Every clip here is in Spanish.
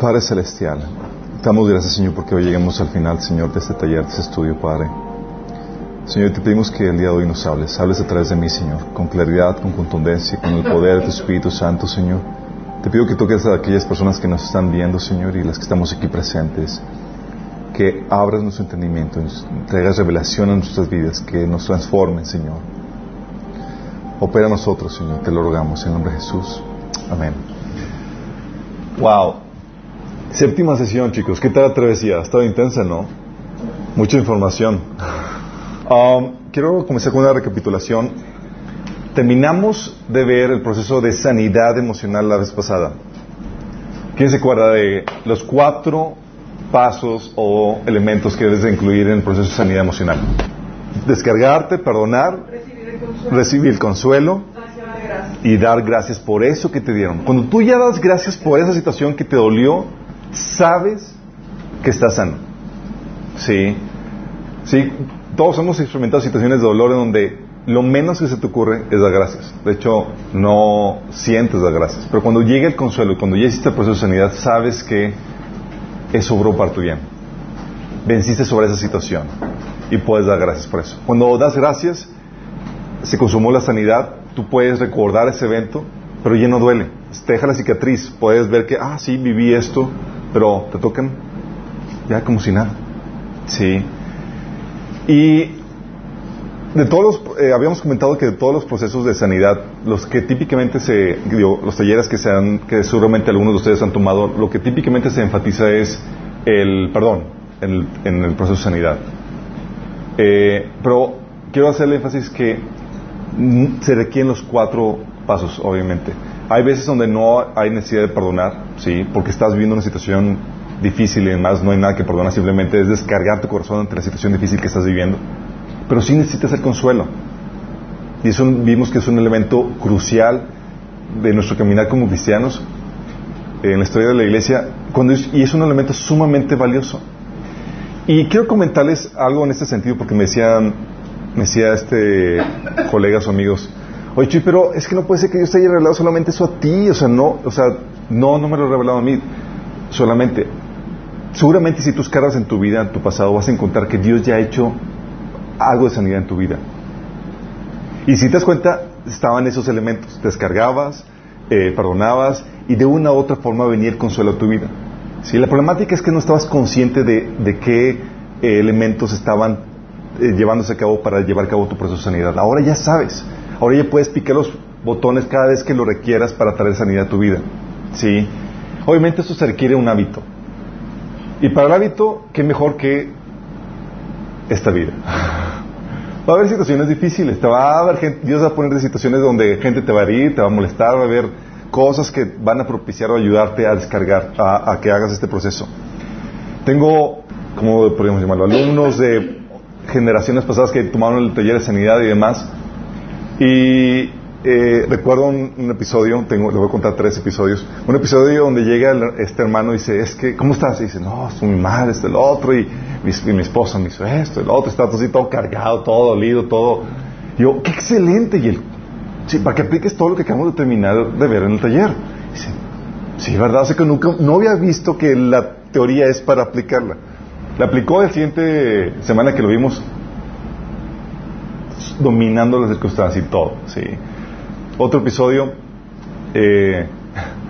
Padre Celestial, damos gracias, Señor, porque hoy llegamos al final, Señor, de este taller, de este estudio, Padre. Señor, te pedimos que el día de hoy nos hables, hables a través de mí, Señor, con claridad, con contundencia, con el poder de tu Espíritu Santo, Señor. Te pido que toques a aquellas personas que nos están viendo, Señor, y las que estamos aquí presentes. Que abras nuestro entendimiento, traigas revelación a nuestras vidas, que nos transformen, Señor. Opera a nosotros, Señor, te lo rogamos en nombre de Jesús. Amén. Wow. Séptima sesión, chicos. ¿Qué tal la travesía? Ha estado intensa, ¿no? Mucha información. Um, quiero comenzar con una recapitulación terminamos de ver el proceso de sanidad emocional la vez pasada. ¿Quién se acuerda de los cuatro pasos o elementos que debes de incluir en el proceso de sanidad emocional? Descargarte, perdonar, recibir el consuelo, y dar gracias por eso que te dieron. Cuando tú ya das gracias por esa situación que te dolió, sabes que estás sano. Sí. Sí, todos hemos experimentado situaciones de dolor en donde lo menos que se te ocurre es dar gracias. De hecho, no sientes dar gracias. Pero cuando llega el consuelo, cuando ya hiciste el proceso de sanidad, sabes que eso obró para tu bien. Venciste sobre esa situación y puedes dar gracias por eso. Cuando das gracias, se consumó la sanidad, tú puedes recordar ese evento, pero ya no duele. Te deja la cicatriz, puedes ver que, ah, sí, viví esto, pero te tocan ya como si nada. Sí. Y de todos los, eh, habíamos comentado que de todos los procesos de sanidad, los que típicamente se, digo, los talleres que se han, que seguramente algunos de ustedes han tomado, lo que típicamente se enfatiza es el perdón en el, proceso de sanidad. Eh, pero quiero hacerle énfasis que se requieren los cuatro pasos, obviamente. Hay veces donde no hay necesidad de perdonar, sí, porque estás viviendo una situación difícil y además no hay nada que perdonar, simplemente es descargar tu corazón ante la situación difícil que estás viviendo pero sí necesitas el consuelo. Y eso vimos que es un elemento crucial de nuestro caminar como cristianos en la historia de la iglesia cuando y es un elemento sumamente valioso. Y quiero comentarles algo en este sentido porque me decían, me decía este colegas o amigos, oye Chuy, pero es que no puede ser que Dios te haya revelado solamente eso a ti, o sea, no, o sea, no, no me lo ha revelado a mí, solamente. Seguramente si tú escarbas en tu vida, en tu pasado, vas a encontrar que Dios ya ha hecho algo de sanidad en tu vida. Y si te das cuenta, estaban esos elementos. Descargabas, eh, perdonabas y de una u otra forma venía el consuelo a tu vida. ¿Sí? La problemática es que no estabas consciente de, qué eh, elementos estaban eh, llevándose a cabo para llevar a cabo tu proceso de sanidad. Ahora ya sabes. Ahora ya puedes picar los botones cada vez que lo requieras para traer sanidad a tu vida. ¿Sí? Obviamente esto se requiere un hábito. Y para el hábito, ¿qué mejor que esta vida? Va a haber situaciones difíciles, te va a haber gente, Dios va a poner de situaciones donde gente te va a herir, te va a molestar, va a haber cosas que van a propiciar o ayudarte a descargar, a, que hagas este proceso. Tengo, ¿cómo podríamos llamarlo? Alumnos de generaciones pasadas que tomaron el taller de sanidad y demás. Y eh, recuerdo un, episodio, tengo, le voy a contar tres episodios, un episodio donde llega este hermano y dice, es que, ¿cómo estás? Y dice, no, estoy muy mal, este, el otro, y mi, esposa me hizo esto, el otro está así todo cargado, todo dolido, todo. Y yo, qué excelente, y él, sí, para que apliques todo lo que acabamos de terminar de ver en el taller. dice, sí, ¿verdad? O que nunca, no había visto que la teoría es para aplicarla. La aplicó la siguiente semana que lo vimos dominando las circunstancias y todo, sí. Otro episodio, eh,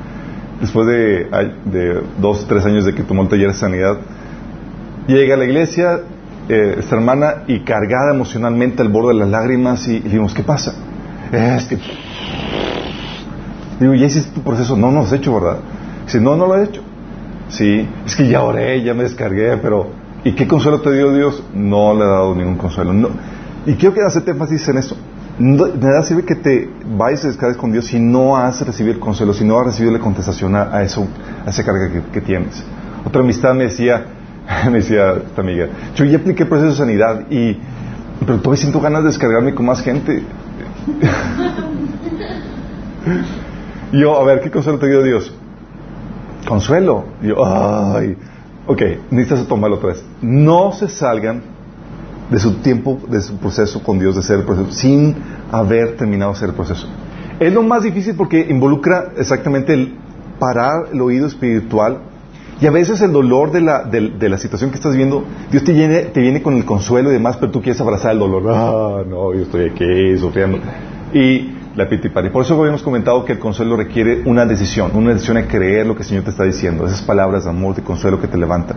después de, dos, tres años de que tomó el taller de sanidad, llega a la iglesia eh, esta hermana y cargada emocionalmente al borde de las lágrimas y, le ¿qué pasa? Es que... Digo, ¿ya hiciste tu proceso? No, no lo has hecho, ¿verdad? Dice, no, no lo he hecho. Sí, es que ya oré, ya me descargué, pero ¿y qué consuelo te dio Dios? No le ha dado ningún consuelo. No. Y quiero que hagas énfasis en eso de nada sirve que te vayas y descargues con Dios si no has recibido el consuelo, si no has recibido la contestación a, eso, a esa carga que, tienes. Otra amistad me decía, me decía esta amiga, yo ya apliqué el proceso de sanidad y, pero todavía siento ganas de descargarme con más gente. y yo, a ver, ¿qué consuelo te dio Dios? Consuelo. Y yo, ay, ok, necesitas tomarlo otra vez. No se salgan de su tiempo, de su proceso con Dios, de hacer el proceso, sin haber terminado de hacer el proceso. Es lo más difícil porque involucra exactamente el parar el oído espiritual Y a veces el dolor de la, de, la situación que estás viendo, Dios te viene, te viene con el consuelo y demás, pero tú quieres abrazar el dolor. Ah, no, yo estoy aquí sufriendo. Y la pitipari. Por eso habíamos comentado que el consuelo requiere una decisión, una decisión de creer lo que el Señor te está diciendo, esas palabras de amor, de consuelo que te levantan.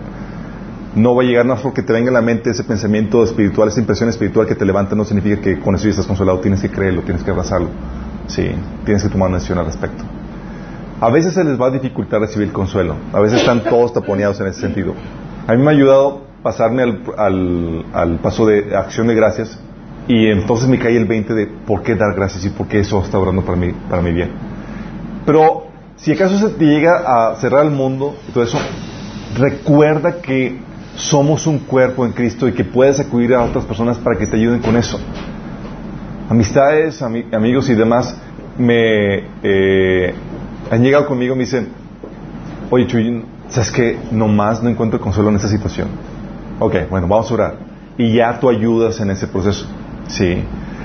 No va a llegar más porque te venga a la mente ese pensamiento espiritual, esa impresión espiritual que te levanta, no significa que con eso ya estás consolado, tienes que creerlo, tienes que abrazarlo. Sí, tienes que tomar una decisión al respecto. A veces se les va a dificultar recibir el consuelo. A veces están todos taponeados en ese sentido. A mí me ha ayudado pasarme al, paso de acción de gracias y entonces me cae el 20 de por qué dar gracias y por qué eso está orando para mí, para mi bien. Pero si acaso se te llega a cerrar el mundo todo eso, recuerda que somos un cuerpo en Cristo y que puedes acudir a otras personas para que te ayuden con eso. Amistades, amigos y demás me eh, han llegado conmigo y me dicen, oye Chuy, ¿sabes que Nomás no encuentro consuelo en esta situación. Ok, bueno, vamos a orar. Y ya tú ayudas en ese proceso. Sí.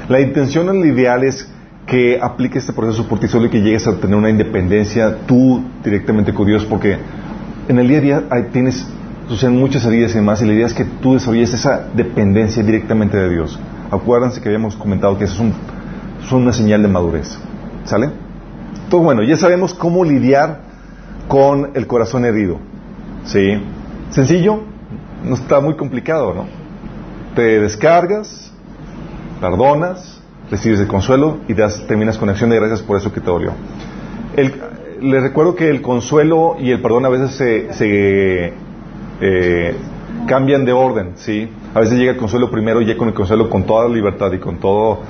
La intención, el ideal es que aplique este proceso por ti solo y que llegues a tener una independencia tú directamente con Dios, porque en el día a día tienes, suceden muchas heridas y demás, y la idea es que tú desarrolles esa dependencia directamente de Dios. Acuérdense que habíamos comentado que eso es, un, es una señal de madurez. ¿Sale? Pues bueno, ya sabemos cómo lidiar con el corazón herido. ¿Sí? Sencillo, no está muy complicado, ¿no? Te descargas, perdonas, recibes el consuelo y das, terminas con acción de gracias por eso que te dolió. El, les recuerdo que el consuelo y el perdón a veces se, eh, cambian de orden, ¿sí? A veces llega el consuelo primero y ya con el consuelo con toda libertad y con todo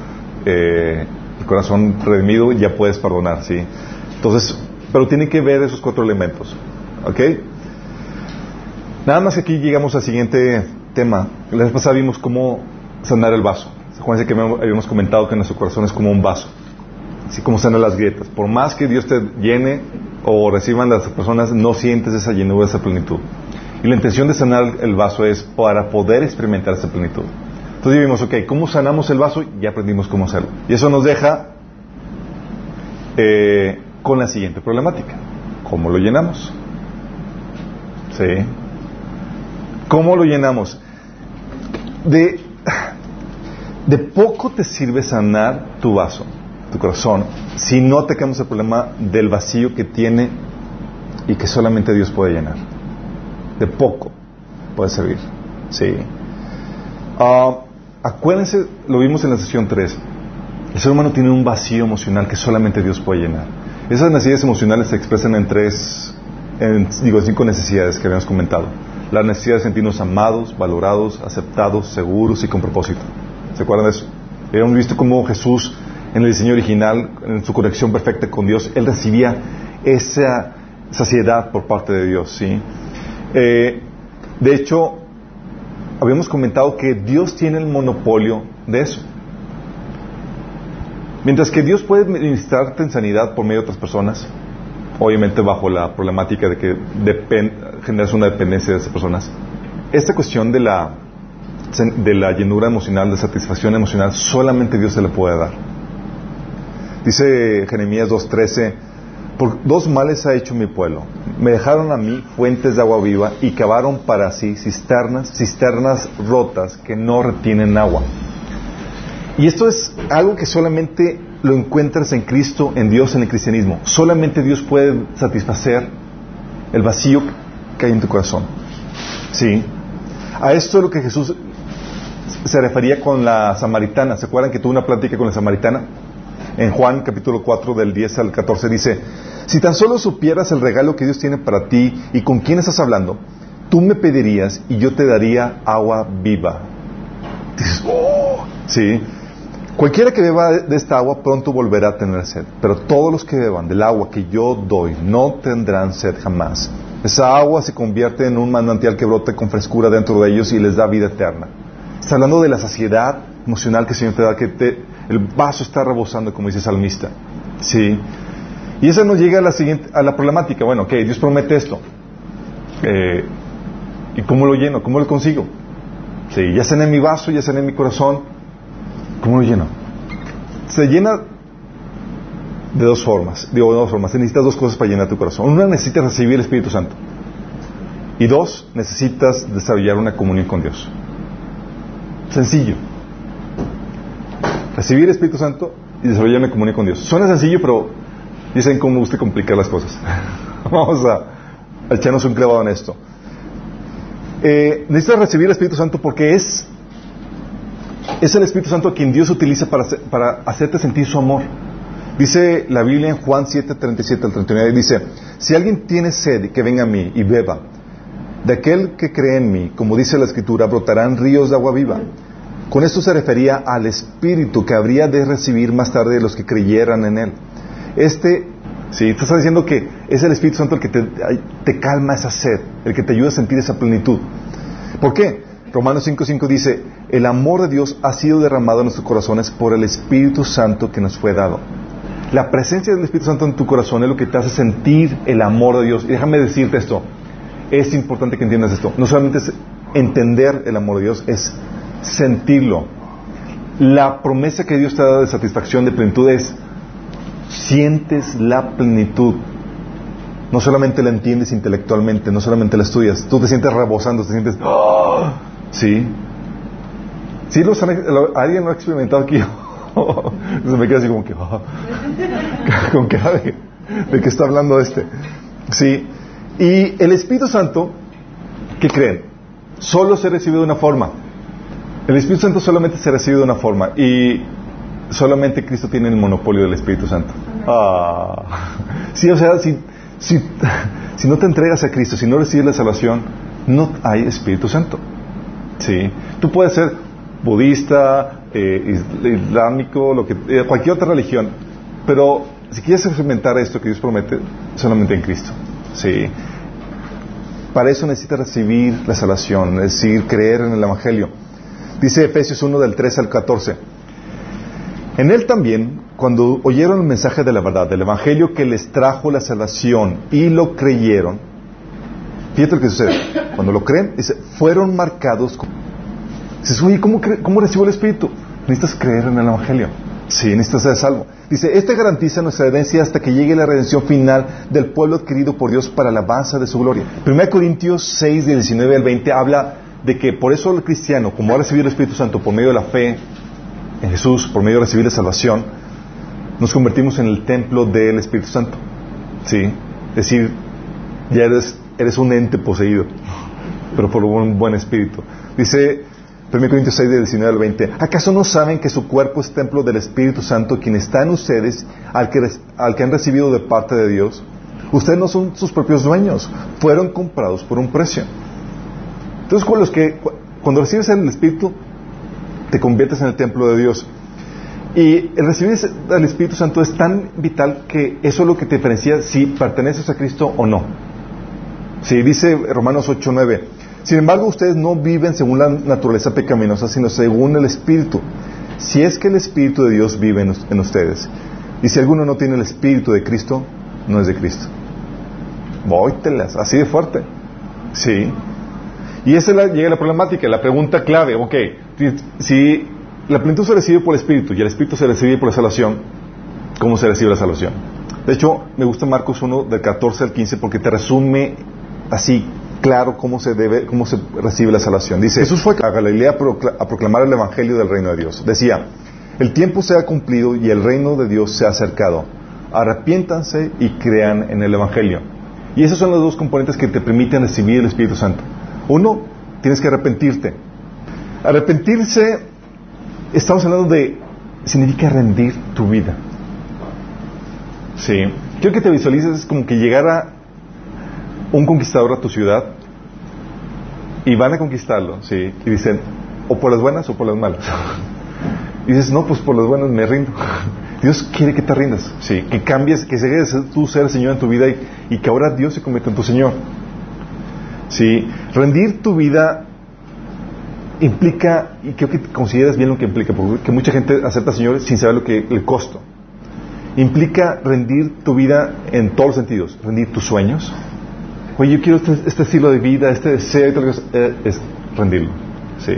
eh, el corazón redimido ya puedes perdonar, ¿sí? Entonces, pero tiene que ver esos cuatro elementos, ¿ok? Nada más que aquí llegamos al siguiente tema. La vez pasada vimos cómo sanar el vaso. Acuérdense que habíamos comentado que nuestro corazón es como un vaso, así como sanar las grietas. Por más que Dios te llene o reciban las personas, no sientes esa llenura, esa plenitud. Y la intención de sanar el vaso es para poder experimentar esa plenitud. Entonces vimos, ok, ¿cómo sanamos el vaso? Ya aprendimos cómo hacerlo. Y eso nos deja eh, con la siguiente problemática. ¿Cómo lo llenamos? ¿Sí? ¿Cómo lo llenamos? De, de poco te sirve sanar tu vaso, tu corazón, si no quedamos el problema del vacío que tiene y que solamente Dios puede llenar. De poco puede servir. Sí. Uh, Acuérdense, lo vimos en la sesión 3. El ser humano tiene un vacío emocional que solamente Dios puede llenar. Esas necesidades emocionales se expresan en tres, en, digo, cinco necesidades que habíamos comentado. La necesidad de sentirnos amados, valorados, aceptados, seguros y con propósito. ¿Se acuerdan de eso? Hemos visto cómo Jesús, en el diseño original, en su conexión perfecta con Dios, Él recibía esa saciedad por parte de Dios. ¿sí? Eh, de hecho, habíamos comentado que Dios tiene el monopolio de eso. Mientras que Dios puede ministrarte en sanidad por medio de otras personas, obviamente bajo la problemática de que generas una dependencia de esas personas, esta cuestión de la, de la llenura emocional, de satisfacción emocional, solamente Dios se le puede dar. Dice Jeremías 2.13, por dos males ha hecho mi pueblo. Me dejaron a mí fuentes de agua viva y cavaron para sí cisternas, cisternas rotas que no retienen agua. Y esto es algo que solamente lo encuentras en Cristo, en Dios, en el cristianismo. Solamente Dios puede satisfacer el vacío que hay en tu corazón. ¿Sí? A esto es lo que Jesús se refería con la samaritana. ¿Se acuerdan que tuvo una plática con la samaritana? En Juan capítulo 4 del 10 al 14 dice, si tan solo supieras el regalo que Dios tiene para ti y con quién estás hablando, tú me pedirías y yo te daría agua viva. Dices, oh, sí. Cualquiera que beba de esta agua pronto volverá a tener sed, pero todos los que beban del agua que yo doy no tendrán sed jamás. Esa agua se convierte en un manantial que brote con frescura dentro de ellos y les da vida eterna. Está hablando de la saciedad emocional que el Señor te da, que te, el vaso está rebosando, como dice salmista. ¿Sí? Y esa nos llega a la, siguiente, a la problemática. Bueno, ok, Dios promete esto. Eh, ¿Y cómo lo lleno? ¿Cómo lo consigo? Sí, ya en mi vaso, ya en mi corazón. ¿Cómo lo lleno? Se llena de dos formas. Digo, de dos formas. Necesitas dos cosas para llenar tu corazón. Una necesitas recibir el Espíritu Santo. Y dos, necesitas desarrollar una comunión con Dios. Sencillo. Recibir el Espíritu Santo y desarrollar una comunión con Dios. Suena sencillo, pero dicen cómo gusta complicar las cosas. Vamos a, echarnos un clavado en esto. Eh, necesitas recibir el Espíritu Santo porque es, es el Espíritu Santo quien Dios utiliza para, para hacerte sentir su amor. Dice la Biblia en Juan 7, 37 al 39, dice, si alguien tiene sed, que venga a mí y beba. De aquel que cree en mí, como dice la Escritura, brotarán ríos de agua viva. Con esto se refería al Espíritu que habría de recibir más tarde de los que creyeran en Él. Este, sí, te está diciendo que es el Espíritu Santo el que te, te calma esa sed, el que te ayuda a sentir esa plenitud. ¿Por qué? Romanos 5.5 dice, el amor de Dios ha sido derramado en nuestros corazones por el Espíritu Santo que nos fue dado. La presencia del Espíritu Santo en tu corazón es lo que te hace sentir el amor de Dios. Y déjame decirte esto, es importante que entiendas esto. No solamente es entender el amor de Dios, es sentirlo. La promesa que Dios te da de satisfacción, de plenitud es, sientes la plenitud. No solamente la entiendes intelectualmente, no solamente la estudias, tú te sientes rebosando, te sientes, ¡Ah! sí. ¿Sí los ¿Alguien lo ha experimentado aquí? Se me queda así como que, oh, con cara de, de que está hablando este. Sí. Y el Espíritu Santo, ¿qué creen? Solo se recibe de una forma. El Espíritu Santo solamente se recibe de una forma. Y solamente Cristo tiene el monopolio del Espíritu Santo. Ah. Sí, o sea, si, si, si, no te entregas a Cristo, si no recibes la salvación, no hay Espíritu Santo. Sí. Tú puedes ser budista, eh, islámico, lo que, eh, cualquier otra religión. Pero si quieres experimentar esto que Dios promete, solamente en Cristo. Sí. Para eso necesitas recibir la salvación, es decir, creer en el Evangelio. Dice Efesios 1 del 3 al 14. En él también, cuando oyeron el mensaje de la verdad, del Evangelio que les trajo la salvación y lo creyeron, fíjate lo que sucede. Cuando lo creen, dice, fueron marcados Dices, oye, ¿cómo, ¿cómo recibo el Espíritu? Necesitas creer en el Evangelio. Sí, necesitas ser salvo. Dice, este garantiza nuestra herencia hasta que llegue la redención final del pueblo adquirido por Dios para la alabanza de su gloria. 1 Corintios 6, 19 al 20 habla de que por eso el cristiano, como ha recibido el Espíritu Santo por medio de la fe en Jesús, por medio de recibir la salvación, nos convertimos en el templo del Espíritu Santo. Sí, es decir, ya eres, un ente poseído, pero por un buen espíritu. Dice 1 Corintios 6, 19 al 20. ¿Acaso no saben que su cuerpo es templo del Espíritu Santo, quien está en ustedes, al que, al que han recibido de parte de Dios? Ustedes no son sus propios dueños, fueron comprados por un precio. Entonces, cuando, que, cuando recibes el Espíritu, te conviertes en el templo de Dios. Y el recibir el Espíritu Santo es tan vital que eso es lo que te diferencia si perteneces a Cristo o no. Si dice Romanos 8, 9. Sin embargo, ustedes no viven según la naturaleza pecaminosa, sino según el Espíritu. Si es que el Espíritu de Dios vive en, ustedes. Y si alguno no tiene el Espíritu de Cristo, no es de Cristo. Vóytelas, así de fuerte. Sí. Y esa llega la problemática, la pregunta clave. Ok, si la plenitud se recibe por el Espíritu y el Espíritu se recibe por la salvación, ¿cómo se recibe la salvación? De hecho, me gusta Marcos 1 del 14 al 15 porque te resume así claro cómo se debe, cómo se recibe la salvación. Dice, Jesús fue a Galilea a proclamar el evangelio del reino de Dios. Decía, el tiempo se ha cumplido y el reino de Dios se ha acercado. Arrepiéntanse y crean en el evangelio. Y esos son los dos componentes que te permiten recibir el Espíritu Santo. Uno, tienes que arrepentirte. Arrepentirse, estamos hablando de, significa rendir tu vida. Sí. Quiero que te visualices como que llegara un conquistador a tu ciudad y van a conquistarlo, ¿sí? Y dicen, o por las buenas o por las malas. y dices, no, pues por las buenas me rindo. Dios quiere que te rindas, ¿sí? Que cambies, que seas tú ser el Señor en tu vida y, que ahora Dios se convierta en tu Señor. ¿Sí? Rendir tu vida implica, y creo que consideras bien lo que implica, porque mucha gente acepta al Señor sin saber lo que el costo. Implica rendir tu vida en todos los sentidos, rendir tus sueños, oye, yo quiero este, este, estilo de vida, este deseo, eh, es rendirlo. Sí.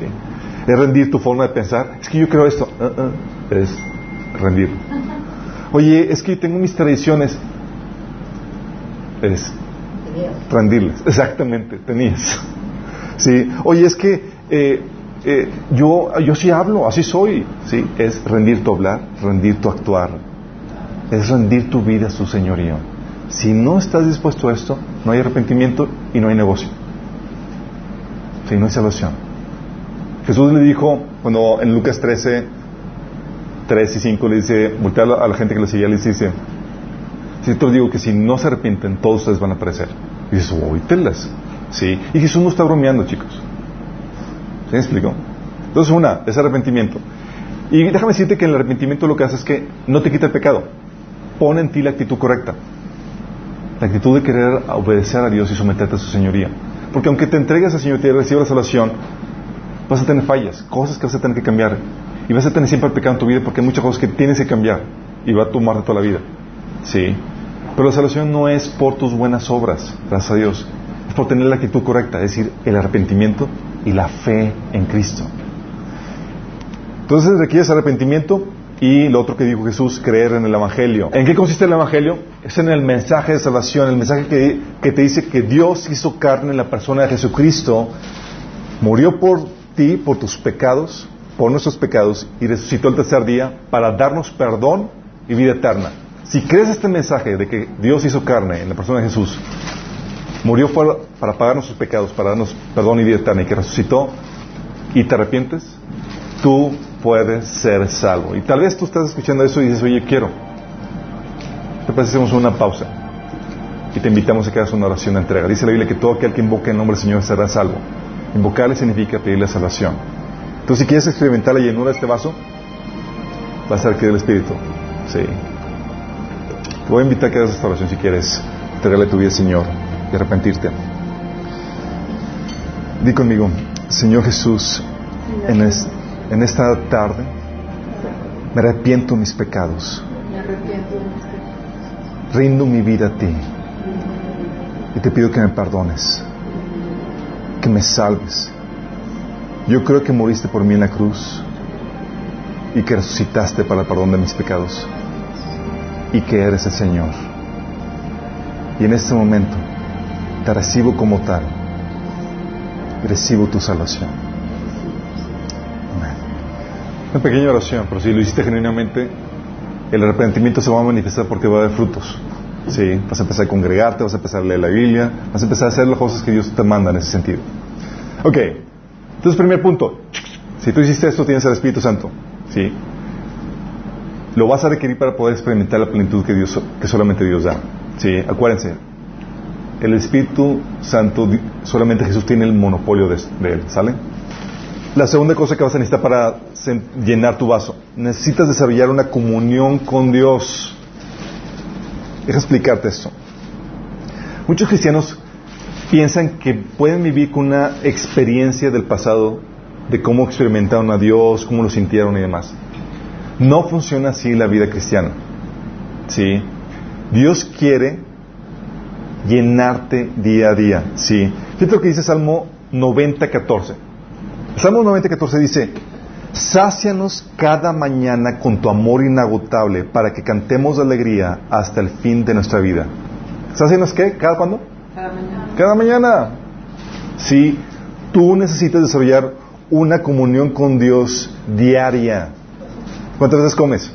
Es rendir tu forma de pensar. Es que yo creo esto. Uh, es rendirlo. Oye, es que tengo mis tradiciones. Es Rendirles, exactamente, tenías. Sí, oye, es que eh, eh, yo, yo sí hablo, así soy. Sí, es rendir tu hablar, rendir tu actuar, es rendir tu vida a su señorío. Si no estás dispuesto a esto, no hay arrepentimiento y no hay negocio. Sí, no hay salvación. Jesús le dijo, cuando en Lucas 13, 3 y 5 le dice, voltea a la gente que le seguía, le dice, si te digo que si no se arrepienten, todos ustedes van a aparecer. Y dices, oítelas. Sí. Y Jesús no está bromeando, chicos. ¿Sí me? Entonces, una, es arrepentimiento. Y déjame decirte que el arrepentimiento lo que hace es que no te quita el pecado. Pone en ti la actitud correcta. La actitud de querer obedecer a Dios y someterte a su señoría. Porque aunque te entregues al Señor y recibas la salvación, vas a tener fallas, cosas que vas a tener que cambiar. Y vas a tener siempre el pecado en tu vida porque hay muchas cosas que tienes que cambiar. Y va a tomarte toda la vida. Sí. Pero la salvación no es por tus buenas obras, gracias a Dios. Es por tener la actitud correcta, es decir, el arrepentimiento y la fe en Cristo. Entonces requieres arrepentimiento y lo otro que dijo Jesús, creer en el Evangelio. ¿En qué consiste el Evangelio? Es en el mensaje de salvación, el mensaje que, que te dice que Dios hizo carne en la persona de Jesucristo, murió por ti, por tus pecados, por nuestros pecados, y resucitó el tercer día para darnos perdón y vida eterna. Si crees este mensaje de que Dios hizo carne en la persona de Jesús, murió para, para pagar nuestros pecados, para darnos perdón y vida eterna, y que resucitó, y te arrepientes, tú puedes ser salvo. Y tal vez tú estás escuchando eso y dices, oye, quiero. Te parece hacemos una pausa y te invitamos a que hagas una oración de entrega. Dice la Biblia que todo aquel que invoque el nombre del Señor será salvo. Invocarle significa pedirle salvación. Entonces, si quieres experimentar la llenura de este vaso, va a ser aquí del Espíritu. Sí. Te voy a invitar a que hagas esta oración si quieres entregarle tu vida al Señor y arrepentirte. Di conmigo, Señor Jesús, en, en esta tarde me arrepiento de mis pecados. Rindo mi vida a ti. Y te pido que me perdones. Que me salves. Yo creo que moriste por mí en la cruz y que resucitaste para el perdón de mis pecados y que eres el Señor. Y en este momento te recibo como tal recibo tu salvación. Amén. Una pequeña oración, pero si lo hiciste genuinamente, el arrepentimiento se va a manifestar porque va a haber frutos. Sí, vas a empezar a congregarte, vas a empezar a leer la Biblia, vas a empezar a hacer las cosas que Dios te manda en ese sentido. Ok, entonces primer punto, si tú hiciste esto tienes el Espíritu Santo. Sí, lo vas a requerir para poder experimentar la plenitud que, Dios, que solamente Dios da. Sí, acuérdense, el Espíritu Santo, solamente Jesús tiene el monopolio de, de él, ¿sale? La segunda cosa que vas a necesitar para llenar tu vaso, necesitas desarrollar una comunión con Dios. Deja explicarte esto. Muchos cristianos piensan que pueden vivir con una experiencia del pasado de cómo experimentaron a Dios, cómo lo sintieron y demás. No funciona así la vida cristiana. ¿Sí? Dios quiere llenarte día a día. ¿Sí? Fíjate lo que dice Salmo 90, 14. Salmo 90, 14 dice, Sácianos cada mañana con tu amor inagotable para que cantemos de alegría hasta el fin de nuestra vida. ¿Sácianos qué? ¿Cada cuándo? Cada mañana. Cada mañana. Sí, tú necesitas desarrollar una comunión con Dios diaria. ¿Cuántas veces comes?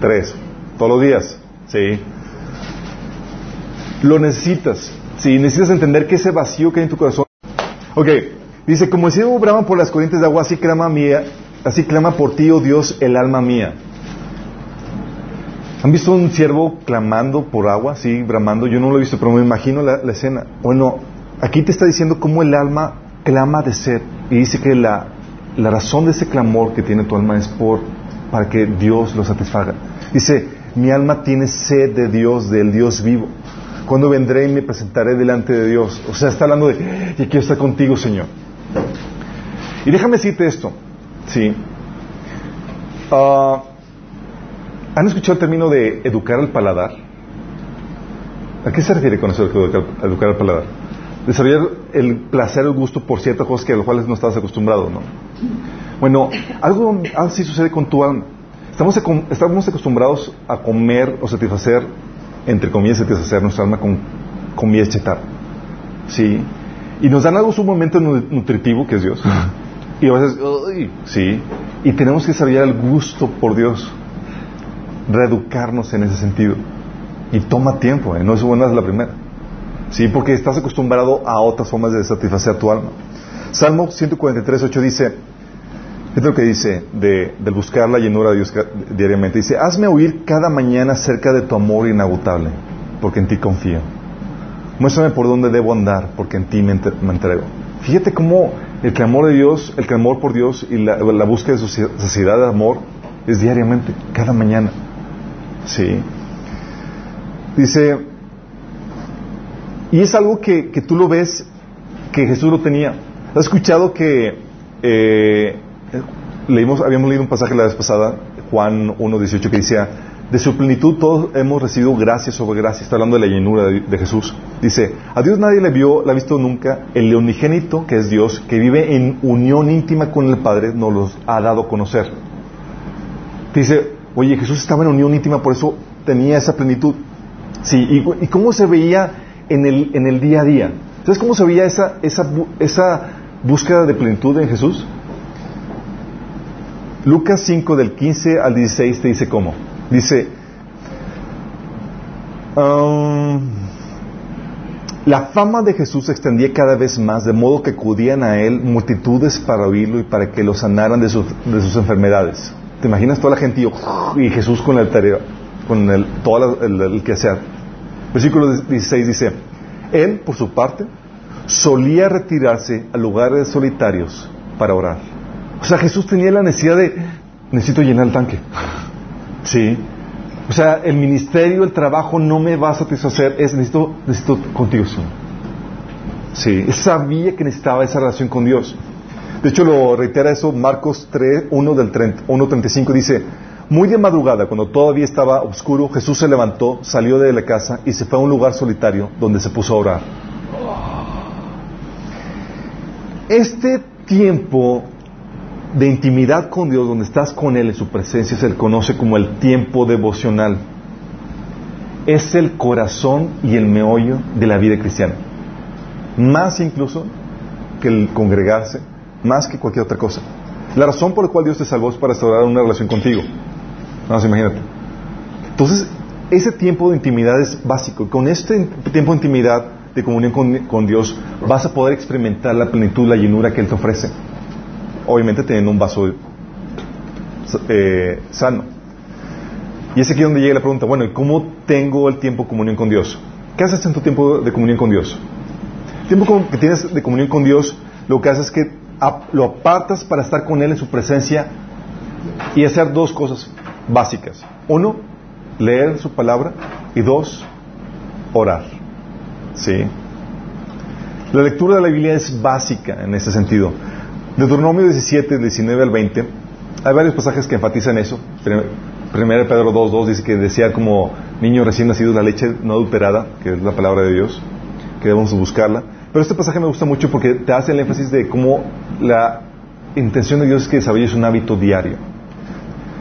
Tres. Todos los días. Sí. Lo necesitas. Sí, necesitas entender que ese vacío que hay en tu corazón. Ok, dice, como cielo brama por las corrientes de agua, así clama mía, así clama por ti, oh Dios, el alma mía. ¿Han visto un ciervo clamando por agua, sí, bramando? Yo no lo he visto, pero me imagino la, la escena. Bueno, aquí te está diciendo cómo el alma clama de sed. Y dice que la, la razón de ese clamor que tiene tu alma es por para que Dios lo satisfaga. Dice, mi alma tiene sed de Dios, del Dios vivo. Cuando vendré y me presentaré delante de Dios. O sea, está hablando de, y quiero estar contigo, Señor. Y déjame decirte esto, ¿sí? Ah, ¿Han escuchado el término de educar al paladar? ¿A qué se refiere con eso educar, educar al paladar? Desarrollar el placer, el gusto por ciertas cosas que a las cuales no estás acostumbrado, ¿no? Bueno, algo así sucede con tu alma. Estamos, estamos acostumbrados a comer o satisfacer, entre comillas, satisfacer nuestra alma con comida chatarra. ¿Sí? Y nos dan algo sumamente nutritivo, que es Dios. Y a veces, sí. Y tenemos que desarrollar el gusto por Dios. Reeducarnos en ese sentido. Y toma tiempo, ¿eh? no es buena la primera. Sí, porque estás acostumbrado a otras formas de satisfacer tu alma. Salmo 143, 8 dice, es lo que dice de, del buscar la llenura de Dios diariamente. Dice, hazme oír cada mañana acerca de tu amor inagotable, porque en ti confío. Muéstrame por dónde debo andar, porque en ti me, entrego. Fíjate cómo el clamor de Dios, el clamor por Dios y la, búsqueda de su sociedad de amor es diariamente, cada mañana. Sí. Dice, y es algo que, que tú lo ves que Jesús lo tenía. ¿Has escuchado que eh, leímos, habíamos leído un pasaje la vez pasada, Juan 1.18, que decía, de su plenitud todos hemos recibido gracia sobre gracia. Está hablando de la llenura de, Jesús. Dice, a Dios nadie le vio, la ha visto nunca. El leonigénito, que es Dios, que vive en unión íntima con el Padre, nos los ha dado a conocer. Dice, oye, Jesús estaba en unión íntima, por eso tenía esa plenitud. Sí, y, cómo se veía en el, en el día a día. ¿Sabes cómo se veía esa, esa, esa búsqueda de plenitud en Jesús? Lucas 5 del 15 al 16 te dice cómo. Dice, um, la fama de Jesús se extendía cada vez más, de modo que acudían a él multitudes para oírlo y para que lo sanaran de, sus, enfermedades. ¿Te imaginas toda la gente y, Jesús con el tarea, con el, todo el, el, que sea? Versículo 16 dice, él, por su parte, solía retirarse a lugares solitarios para orar. O sea, Jesús tenía la necesidad de, necesito llenar el tanque. Sí. O sea, el ministerio, el trabajo no me va a satisfacer, es necesito, necesito contigo, Señor. Sí, sabía que necesitaba esa relación con Dios. De hecho, lo reitera eso Marcos 3, 1 del 1.35, dice, muy de madrugada, cuando todavía estaba oscuro, Jesús se levantó, salió de la casa y se fue a un lugar solitario donde se puso a orar. Este tiempo de intimidad con Dios, donde estás con Él en su presencia, se le conoce como el tiempo devocional. Es el corazón y el meollo de la vida cristiana. Más incluso que el congregarse, más que cualquier otra cosa. La razón por la cual Dios te salvó es para restaurar una relación contigo. Vamos, imagínate. Entonces, ese tiempo de intimidad es básico. Con este tiempo de intimidad, de comunión con, con Dios, vas a poder experimentar la plenitud, la llenura que Él te ofrece obviamente teniendo un vaso eh, sano. Y es aquí donde llega la pregunta, bueno, ¿y cómo tengo el tiempo de comunión con Dios? ¿Qué haces en tu tiempo de comunión con Dios? El tiempo que tienes de comunión con Dios, lo que haces es que lo apartas para estar con Él en su presencia y hacer dos cosas básicas. Uno, leer su palabra y dos, orar. ¿Sí? La lectura de la Biblia es básica en ese sentido. Deuteronomio 17, 19 al 20, hay varios pasajes que enfatizan eso. Primero Pedro 2.2 dice que desear como niño recién nacido la leche no adulterada, que es la palabra de Dios, que debemos buscarla. Pero este pasaje me gusta mucho porque te hace el énfasis de cómo la intención de Dios es que desarrolles un hábito diario.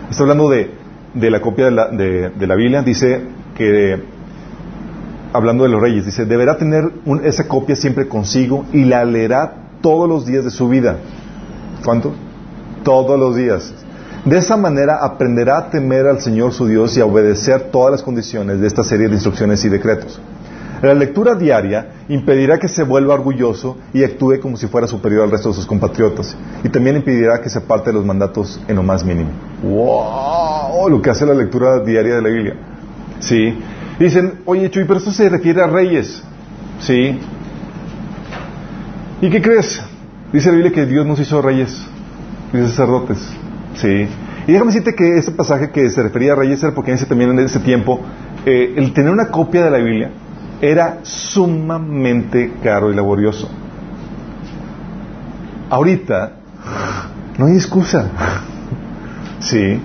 Está hablando de, la copia de la, de, la, Biblia, dice que, hablando de los reyes, dice, deberá tener esa copia siempre consigo y la leerá todos los días de su vida ¿Cuánto? Todos los días. De esa manera aprenderá a temer al Señor su Dios y a obedecer todas las condiciones de esta serie de instrucciones y decretos. La lectura diaria impedirá que se vuelva orgulloso y actúe como si fuera superior al resto de sus compatriotas. Y también impedirá que se aparte de los mandatos en lo más mínimo. ¡Wow! Lo que hace la lectura diaria de la Biblia. ¿Sí? Dicen, oye Chuy, pero esto se refiere a reyes. ¿Sí? ¿Y qué crees? Dice la Biblia que Dios nos hizo reyes y sacerdotes. Sí. Y déjame decirte que este pasaje que se refería a reyes era porque en ese, también en ese tiempo eh, el tener una copia de la Biblia era sumamente caro y laborioso. Ahorita no hay excusa. Sí.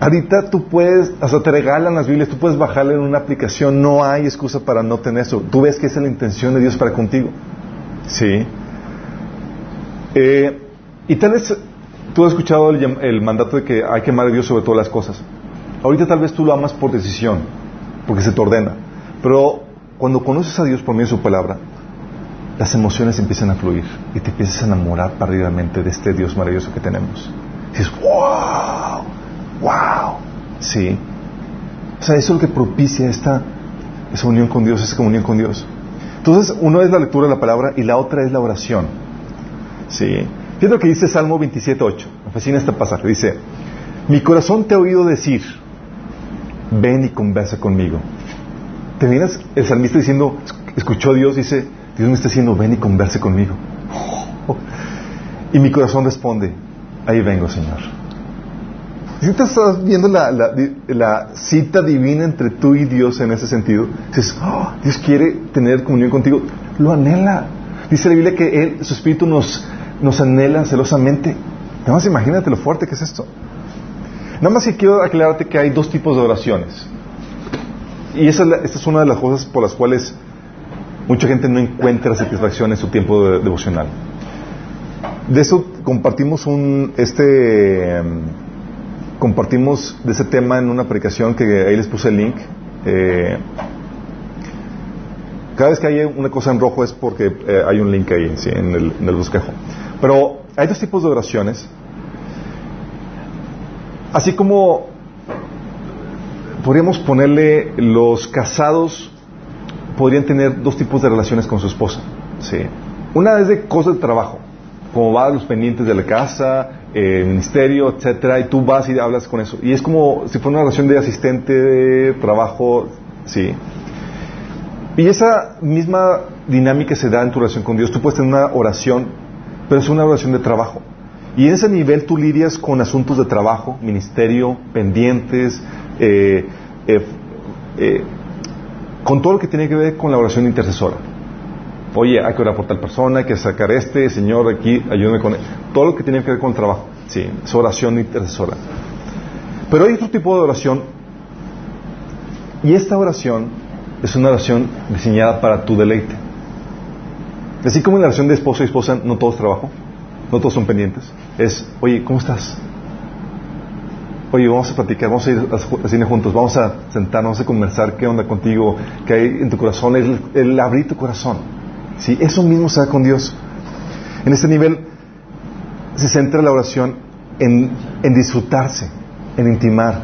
Ahorita tú puedes, hasta te regalan las Biblias, tú puedes bajarla en una aplicación, no hay excusa para no tener eso. Tú ves que esa es la intención de Dios para contigo. Sí. Eh, y tal vez tú has escuchado el, mandato de que hay que amar a Dios sobre todas las cosas. Ahorita tal vez tú lo amas por decisión, porque se te ordena. Pero cuando conoces a Dios por medio de su palabra, las emociones empiezan a fluir y te empiezas a enamorar perdidamente de este Dios maravilloso que tenemos. Y dices, wow, wow, sí. O sea, eso es lo que propicia esta, esa unión con Dios, esa comunión con Dios. Entonces, uno es la lectura de la palabra y la otra es la oración. Sí. Fíjate lo que dice Salmo 27.8. Me fascina este pasaje. Dice, mi corazón te ha oído decir, ven y conversa conmigo. ¿Te miras el salmista diciendo, escuchó a Dios, dice, Dios me está diciendo, ven y converse conmigo. Y mi corazón responde, ahí vengo, Señor. Si te estás viendo la, cita divina entre tú y Dios en ese sentido, dices, oh, Dios quiere tener comunión contigo, lo anhela. Dice la Biblia que Él, su Espíritu nos, nos anhela celosamente. Nada más imagínate lo fuerte que es esto. Nada más que quiero aclararte que hay dos tipos de oraciones. Y esa es esta es una de las cosas por las cuales mucha gente no encuentra satisfacción en su tiempo devocional. De eso compartimos un, este, em, compartimos de ese tema en una aplicación que ahí les puse el link. Eh, cada vez que hay una cosa en rojo es porque eh, hay un link ahí en, el, en el bosquejo. Pero hay dos tipos de oraciones. Así como podríamos ponerle los casados podrían tener dos tipos de relaciones con su esposa. ¿sí? Una es de cosas de trabajo, como va a los pendientes de la casa, el ministerio, etcétera, y tú vas y hablas con eso. Y es como si fuera una relación de asistente de trabajo, ¿sí? Y esa misma dinámica se da en tu relación con Dios. Tú puedes tener una oración, pero es una oración de trabajo. Y en ese nivel tú lidias con asuntos de trabajo, ministerio, pendientes, eh, eh, eh, con todo lo que tiene que ver con la oración intercesora. Oye, hay que orar por tal persona, hay que sacar este, Señor, aquí, ayúdame con él. Todo lo que tiene que ver con el trabajo. Sí, es oración intercesora. Pero hay otro tipo de oración. Y esta oración es una oración diseñada para tu deleite. Así como en la oración de esposo y esposa, no todos trabajo, no todos son pendientes. Es, oye, ¿cómo estás? oye, vamos a platicar, vamos a ir a cine juntos, vamos a sentarnos, vamos a conversar, qué onda contigo, qué hay en tu corazón, el, abrir tu corazón. ¿Sí? Eso mismo se da con Dios. En este nivel se centra la oración en, en disfrutarse, en intimar.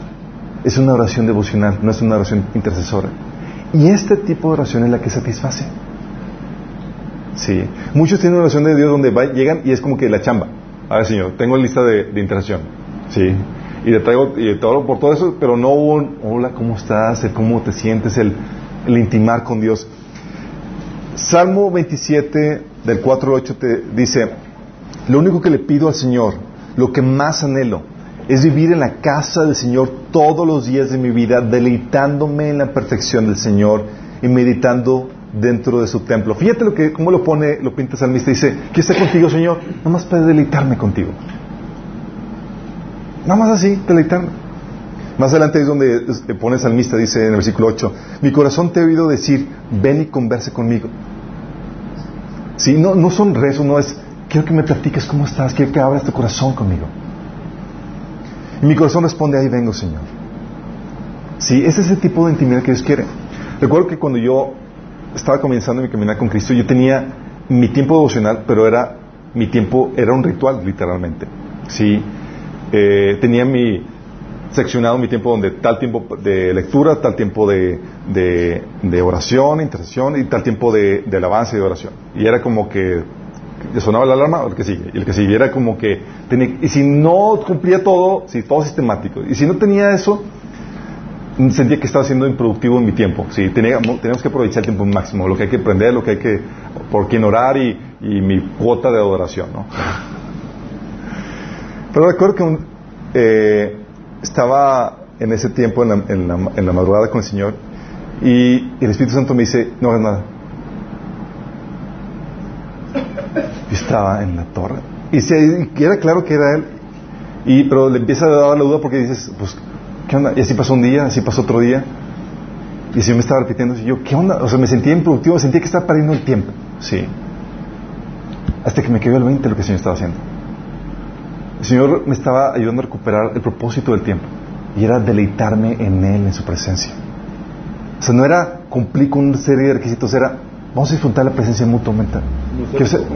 Es una oración devocional, no es una oración intercesora. Y este tipo de oración es la que satisface. Sí. Muchos tienen oración de Dios donde llegan y es como que la chamba. A ver, Señor, tengo lista de, intercesión. Sí y te traigo y todo por todo eso, pero no un hola, ¿cómo estás? El cómo te sientes, el, el intimar con Dios. Salmo 27 del 4 al 8 te dice, lo único que le pido al Señor, lo que más anhelo, es vivir en la casa del Señor todos los días de mi vida, deleitándome en la perfección del Señor y meditando dentro de su templo. Fíjate lo que, cómo lo pone, lo pinta el salmista, dice, que esté contigo, Señor, nomás para deleitarme contigo. Nada más así, deleitarme. Más adelante es donde pone el salmista, dice en el versículo 8, mi corazón te ha oído decir, ven y converse conmigo. Sí, no, no son rezos, no es, quiero que me platiques cómo estás, quiero que abras tu corazón conmigo. Y mi corazón responde, ahí vengo, Señor. Sí, ese es el tipo de intimidad que Dios quiere. Recuerdo que cuando yo estaba comenzando mi caminar con Cristo, yo tenía mi tiempo devocional, pero era mi tiempo era un ritual, literalmente. Sí, eh, tenía mi seccionado mi tiempo donde tal tiempo de lectura, tal tiempo de, de, oración, intercesión y tal tiempo de, de, alabanza y de oración. Y era como que sonaba la alarma, el que sigue. Y el que sigue era como que tenía, y si no cumplía todo, si todo sistemático, y si no tenía eso, sentía que estaba siendo improductivo en mi tiempo. Sí, teníamos, que aprovechar el tiempo máximo, lo que hay que aprender, lo que hay que, por quién orar y, y mi cuota de adoración, ¿no? Pero recuerdo que eh, estaba en ese tiempo en la, madrugada con el Señor y, el Espíritu Santo me dice, no hagas nada. Y estaba en la torre. Y, se, era claro que era Él. Y, pero le empieza a dar la duda porque dices, pues, ¿qué onda? Y así pasó un día, así pasó otro día. Y el Señor me estaba repitiendo, y yo, ¿qué onda? O sea, me sentía improductivo, sentía que estaba perdiendo el tiempo. Sí. Hasta que me quedó el 20 lo que el Señor estaba haciendo. El Señor me estaba ayudando a recuperar el propósito del tiempo y era deleitarme en Él, en su presencia. O sea, no era cumplir con una serie de requisitos era, vamos a disfrutar la presencia mutuamente.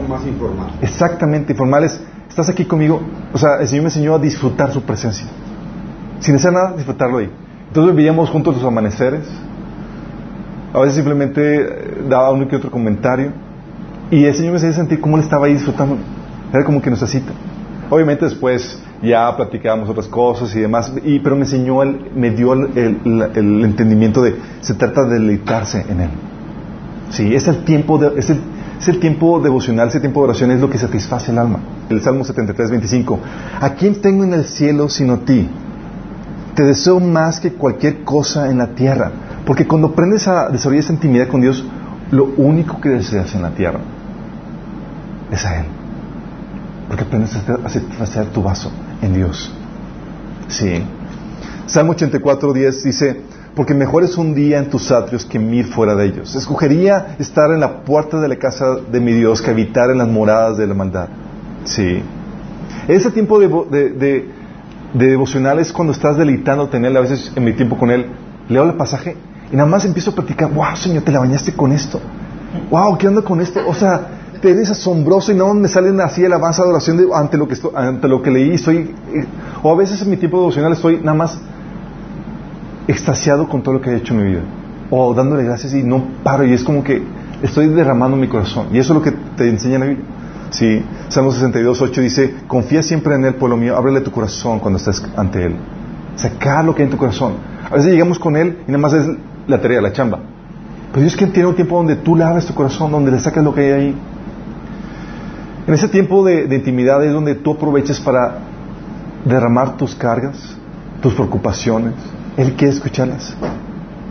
Más informal. Exactamente, informales. Estás aquí conmigo. O sea, el Señor me enseñó a disfrutar su presencia. Sin hacer nada, disfrutarlo ahí. Entonces veíamos juntos los amaneceres. A veces simplemente eh, daba uno que otro comentario. Y el Señor me hacía sentir cómo Él estaba ahí disfrutando. Era como que nos cita. Obviamente después ya platicábamos otras cosas y demás, y, pero me enseñó, el, me dio el, entendimiento de se trata de deleitarse en Él. Sí, es el tiempo, de, es, el, tiempo devocional, ese tiempo de oración es lo que satisface el alma. El Salmo 73, 25. ¿A quién tengo en el cielo sino a ti? Te deseo más que cualquier cosa en la tierra. Porque cuando aprendes a desarrollar esa intimidad con Dios, lo único que deseas en la tierra es a Él. Porque aprendes a satisfacer tu vaso en Dios. Sí. Salmo 84, 10 dice, porque mejor es un día en tus atrios que mil fuera de ellos. Escogería estar en la puerta de la casa de mi Dios que habitar en las moradas de la maldad. Sí. Ese tiempo de, de, devocional es cuando estás deleitándote en Él. A veces en mi tiempo con Él, leo el pasaje y nada más empiezo a platicar, wow, Señor, te la bañaste con esto. Wow, ¿qué onda con esto? O sea, eres asombroso y no me salen así el avance de adoración ante, lo que ante lo que leí. Estoy, eh, o a veces en mi tiempo devocional estoy nada más extasiado con todo lo que he hecho en mi vida. O dándole gracias y no paro. Y es como que estoy derramando mi corazón. Y eso es lo que te enseña la Biblia. Sí, Salmo 62, 8 dice, confía siempre en Él, pueblo mío, ábrele tu corazón cuando estés ante Él. Sacar lo que hay en tu corazón. A veces llegamos con Él y nada más es la tarea, la chamba. Pero Dios que tiene un tiempo donde tú le abres tu corazón, donde le sacas lo que hay ahí. En ese tiempo de, intimidad es donde tú aproveches para derramar tus cargas, tus preocupaciones. Él quiere escucharlas.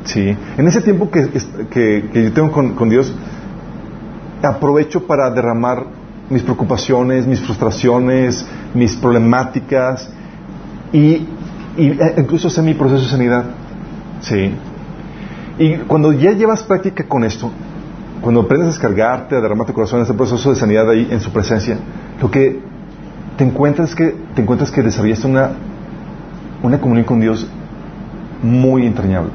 Sí. En ese tiempo que, yo tengo con, Dios, aprovecho para derramar mis preocupaciones, mis frustraciones, mis problemáticas y, e, incluso hacer mi proceso de sanidad. Sí. Y cuando ya llevas práctica con esto, cuando aprendes a descargarte, a derramar tu corazón en ese proceso de sanidad ahí en su presencia, lo que te encuentras es que te encuentras que desarrollaste una, una comunión con Dios muy entrañable.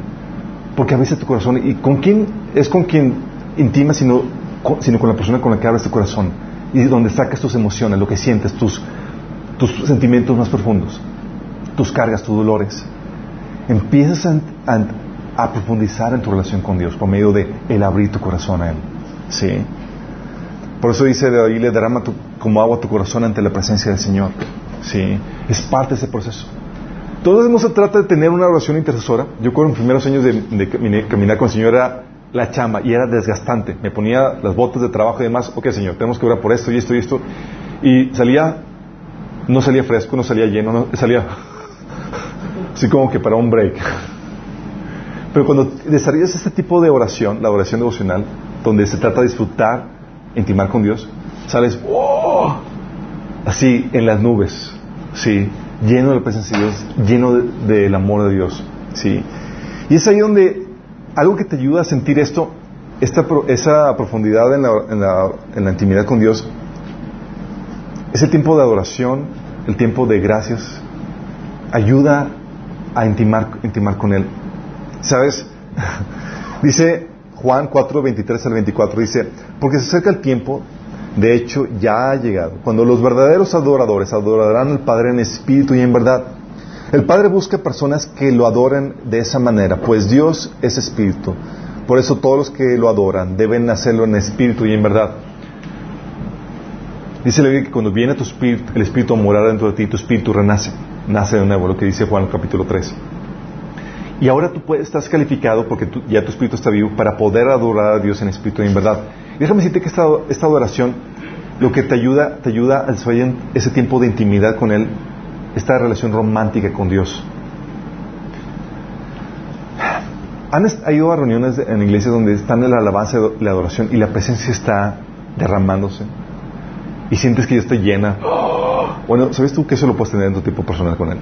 Porque a veces tu corazón, ¿y con quién? Es con quien intima, sino sino con la persona con la que abres tu corazón. Y donde sacas tus emociones, lo que sientes, tus, tus sentimientos más profundos, tus cargas, tus dolores. Empiezas a, a a profundizar en tu relación con Dios por medio de el abrir tu corazón a Él. ¿Sí? Por eso dice ahí, le derrama como agua tu corazón ante la presencia del Señor. ¿Sí? Es parte de ese proceso. Todo no se trata de tener una oración intercesora. Yo con los primeros años de, caminar con el Señor era la chamba y era desgastante. Me ponía las botas de trabajo y demás. Ok, Señor, tenemos que orar por esto y esto y esto. Y salía, no salía fresco, no salía lleno, no, salía así como que para un break. Pero cuando desarrollas este tipo de oración, la oración devocional, donde se trata de disfrutar, intimar con Dios, sales ¡oh! así en las nubes, ¿sí? Lleno de la presencia de Dios, lleno del amor de Dios. ¿sí? Y es ahí donde algo que te ayuda a sentir esto, esta, esa profundidad en la, en, la, en la intimidad con Dios, es el tiempo de adoración, el tiempo de gracias, ayuda a intimar, intimar con Él. ¿Sabes? dice Juan 4, 23 al 24, dice, porque se acerca el tiempo, de hecho ya ha llegado, cuando los verdaderos adoradores adorarán al Padre en espíritu y en verdad. El Padre busca personas que lo adoren de esa manera, pues Dios es espíritu. Por eso todos los que lo adoran deben hacerlo en espíritu y en verdad. Dice la Biblia que cuando viene tu espíritu, el espíritu a morar dentro de ti, tu espíritu renace, nace de nuevo, lo que dice Juan capítulo 3. Y ahora tú estás calificado porque ya tu espíritu está vivo para poder adorar a Dios en espíritu y en verdad. Déjame decirte que esta, esta, adoración lo que te ayuda, te ayuda a desarrollar ese tiempo de intimidad con Él, esta relación romántica con Dios. ¿Han ido a reuniones en iglesias donde están la alabanza y la adoración y la presencia está derramándose? Y sientes que ya está llena. Bueno, ¿sabes tú que eso lo puedes tener en tu tipo personal con Él?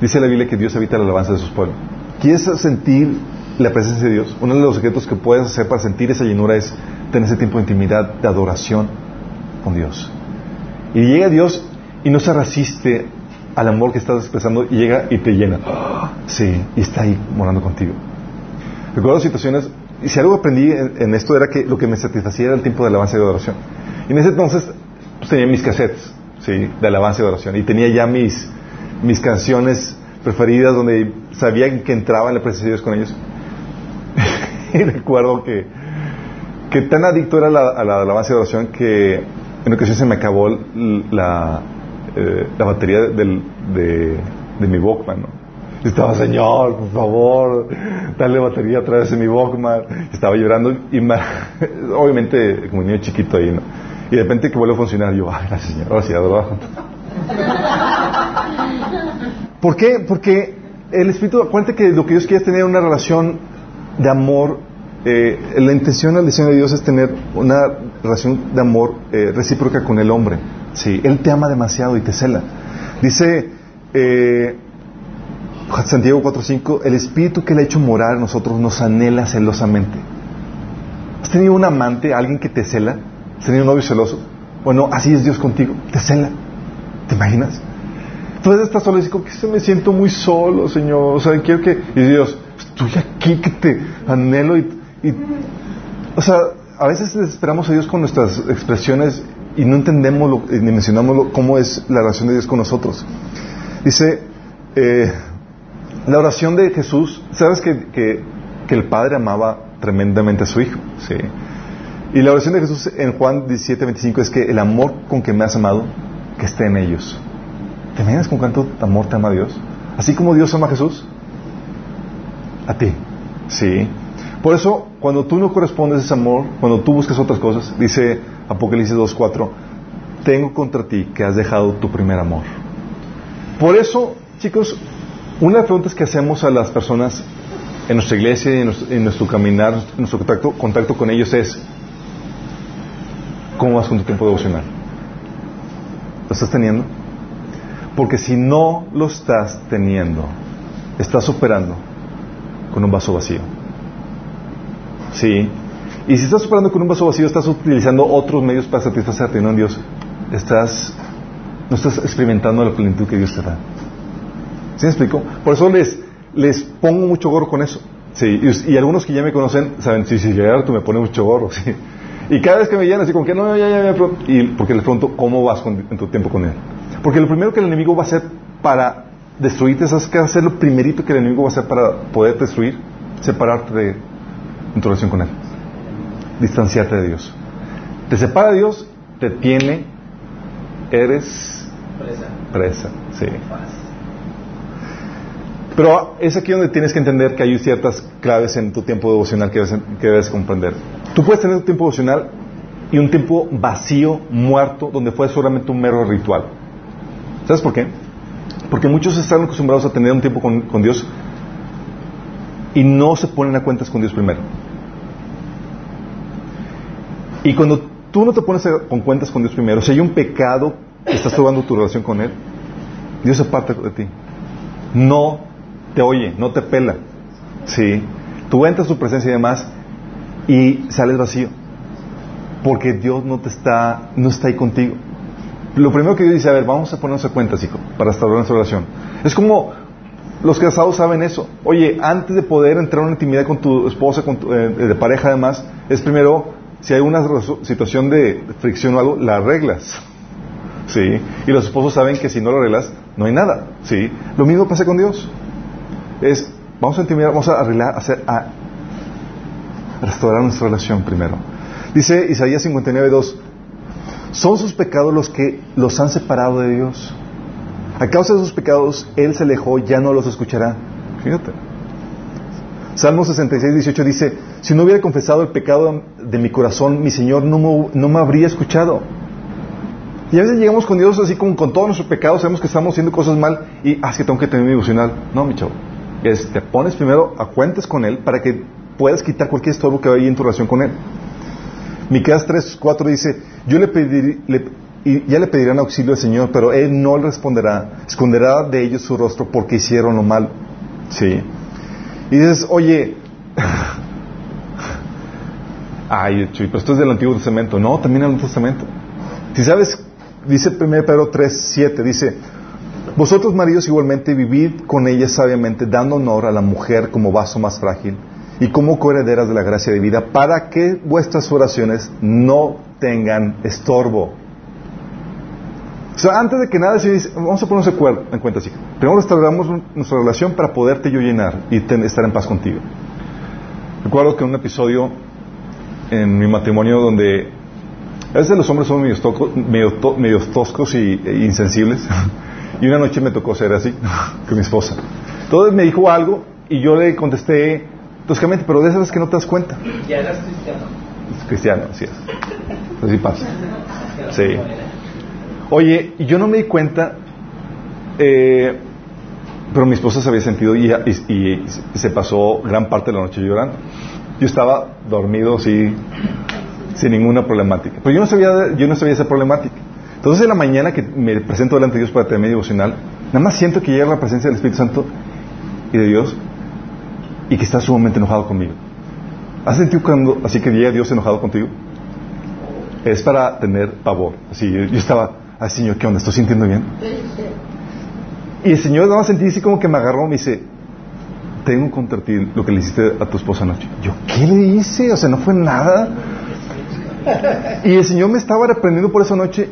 Dice la Biblia que Dios habita la alabanza de sus pueblos. ¿Quieres sentir la presencia de Dios? Uno de los secretos que puedes hacer para sentir esa llenura es tener ese tiempo de intimidad, de adoración con Dios. Y llega Dios y no se resiste al amor que estás expresando y llega y te llena. Sí, y está ahí morando contigo. Recuerdo situaciones, y si algo aprendí en, esto era que lo que me satisfacía era el tiempo de alabanza y de oración. Y en ese entonces pues, tenía mis cassettes, ¿sí? De alabanza y de oración. Y tenía ya mis, mis canciones preferidas donde sabía que entraba en la presencia de Dios con ellos. y recuerdo que, que tan adicto era la, a la alabanza y oración que en ocasión se me acabó la, eh, la batería del, de, de mi Walkman, ¿no? Estaba, Señor, por favor, dale batería otra vez en mi Walkman. Estaba llorando y obviamente como niño chiquito ahí, ¿no? Y de repente que vuelve a funcionar, yo, ay, gracias Señor, gracias, ¿verdad? ¿Por qué? Porque el Espíritu, acuérdate que lo que Dios quiere es tener una relación de amor. Eh, la intención, la decisión de Dios es tener una relación de amor eh, recíproca con el hombre. Sí, Él te ama demasiado y te cela. Dice eh, Santiago 4.5, el Espíritu que le ha hecho morar en nosotros nos anhela celosamente. ¿Has tenido un amante, alguien que te cela? ¿Has tenido un novio celoso? Bueno, así es Dios contigo, te cela. ¿Te imaginas? Entonces estás solo y dices, que se me siento muy solo, Señor? O sea, quiero que... Y Dios, estoy aquí que te anhelo y... o sea, a veces esperamos a Dios con nuestras expresiones y no entendemos lo, ni mencionamos cómo es la relación de Dios con nosotros. Dice, eh, la oración de Jesús, ¿sabes que, que, que, el Padre amaba tremendamente a su Hijo? ¿sí? Y la oración de Jesús en Juan 17, 25 es que el amor con que me has amado, que esté en ellos. ¿Te imaginas con cuánto amor te ama Dios? Así como Dios ama a Jesús, a ti. Sí. Por eso, cuando tú no correspondes a ese amor, cuando tú buscas otras cosas, dice Apocalipsis 2.4, tengo contra ti que has dejado tu primer amor. Por eso, chicos, una de las preguntas que hacemos a las personas en nuestra iglesia y en nuestro, caminar, en nuestro contacto, contacto con ellos es, ¿cómo vas con tu tiempo devocional? ¿Lo estás teniendo? Porque si no lo estás teniendo, estás operando con un vaso vacío. ¿Sí? Y si estás operando con un vaso vacío, estás utilizando otros medios para satisfacerte, no en Dios. Estás, no estás experimentando la plenitud que Dios te da. ¿Sí me explico? Por eso les, les pongo mucho gorro con eso. Sí, y, algunos que ya me conocen saben, sí, sí, llegar tú me pones mucho gorro, sí. Y cada vez que me llegan así como que no, ya, ya, ya, y porque les pregunto, ¿cómo vas en tu tiempo con él? Porque lo primero que el enemigo va a hacer para destruirte, ¿sabes qué va a ser lo primerito que el enemigo va a hacer para poder destruir? Separarte de en tu relación con él. Distanciarte de Dios. Te separa de Dios, te tiene, eres presa. Presa, sí. Pero es aquí donde tienes que entender que hay ciertas claves en tu tiempo devocional que debes, comprender. Tú puedes tener un tiempo devocional y un tiempo vacío, muerto, donde fue solamente un mero ritual. ¿Sabes por qué? Porque muchos están acostumbrados a tener un tiempo con, Dios y no se ponen a cuentas con Dios primero. Y cuando tú no te pones con cuentas con Dios primero, si hay un pecado que estás probando tu relación con Él, Dios se parte de ti. No te oye, no te pela. ¿Sí? Tú entras a su presencia y demás y sales vacío. Porque Dios no te está, no está ahí contigo. Lo primero que Dios dice, a ver, vamos a ponernos a cuentas, hijo, para establecer nuestra relación. Es como los casados saben eso. Oye, antes de poder entrar en una intimidad con tu esposa, con eh, de pareja además, es primero, si hay una situación de fricción o algo, la arreglas. ¿Sí? Y los esposos saben que si no lo arreglas, no hay nada. ¿Sí? Lo mismo pasa con Dios es, vamos a intimidar, vamos a arreglar, hacer, a restaurar nuestra relación primero. Dice Isaías 59.2, son sus pecados los que los han separado de Dios. A causa de sus pecados, Él se alejó, ya no los escuchará. Fíjate. Salmo 66, dice, si no hubiera confesado el pecado de mi corazón, mi Señor no me, habría escuchado. Y a veces llegamos con Dios así como con todos nuestros pecados, sabemos que estamos haciendo cosas mal y, ah, que tengo que tener mi emocional. No, mi chavo es te pones primero a cuentas con Él para que puedas quitar cualquier estorbo que haya en tu relación con Él. Miqueas 3, 4 dice, yo le pediré, y ya le pedirán auxilio al Señor, pero Él no le responderá, esconderá de ellos su rostro porque hicieron lo mal. Sí. Y dices, oye, ay, pero esto es del Antiguo Testamento. No, también el Nuevo Testamento. Si sabes, dice 1 Pedro 3, 7, dice, vosotros maridos igualmente vivid con ella sabiamente, dando honor a la mujer como vaso más frágil y como coherederas de la gracia de vida, para que vuestras oraciones no tengan estorbo. O sea, antes de que nada, vamos a ponernos en cuenta así. Primero restauramos nuestra relación para poderte yo llenar y estar en paz contigo. Recuerdo que un episodio en mi matrimonio donde a veces los hombres son medio, toscos y, e insensibles. y una noche me tocó ser así con mi esposa. Entonces me dijo algo y yo le contesté toscamente, pero de esas que no te das cuenta. ¿Ya eras cristiano? Cristiano, así es. Así pasa. Sí. Oye, y yo no me di cuenta, eh, pero mi esposa se había sentido y, se pasó gran parte de la noche llorando. Yo estaba dormido, sí, sin ninguna problemática. Pero yo no sabía, yo no sabía esa problemática. Entonces, en la mañana que me presento delante de Dios para tener mi devocional, nada más siento que llega la presencia del Espíritu Santo y de Dios y que está sumamente enojado conmigo. ¿Has sentido cuando así que llega Dios enojado contigo? Es para tener pavor. Así, yo estaba, Ay, Señor, ¿qué onda? ¿Estoy sintiendo bien? Y el Señor nada más sentí así como que me agarró, me dice, tengo contra ti lo que le hiciste a tu esposa anoche. Yo, ¿qué le hice? O sea, no fue nada. Y el Señor me estaba reprendiendo por esa noche.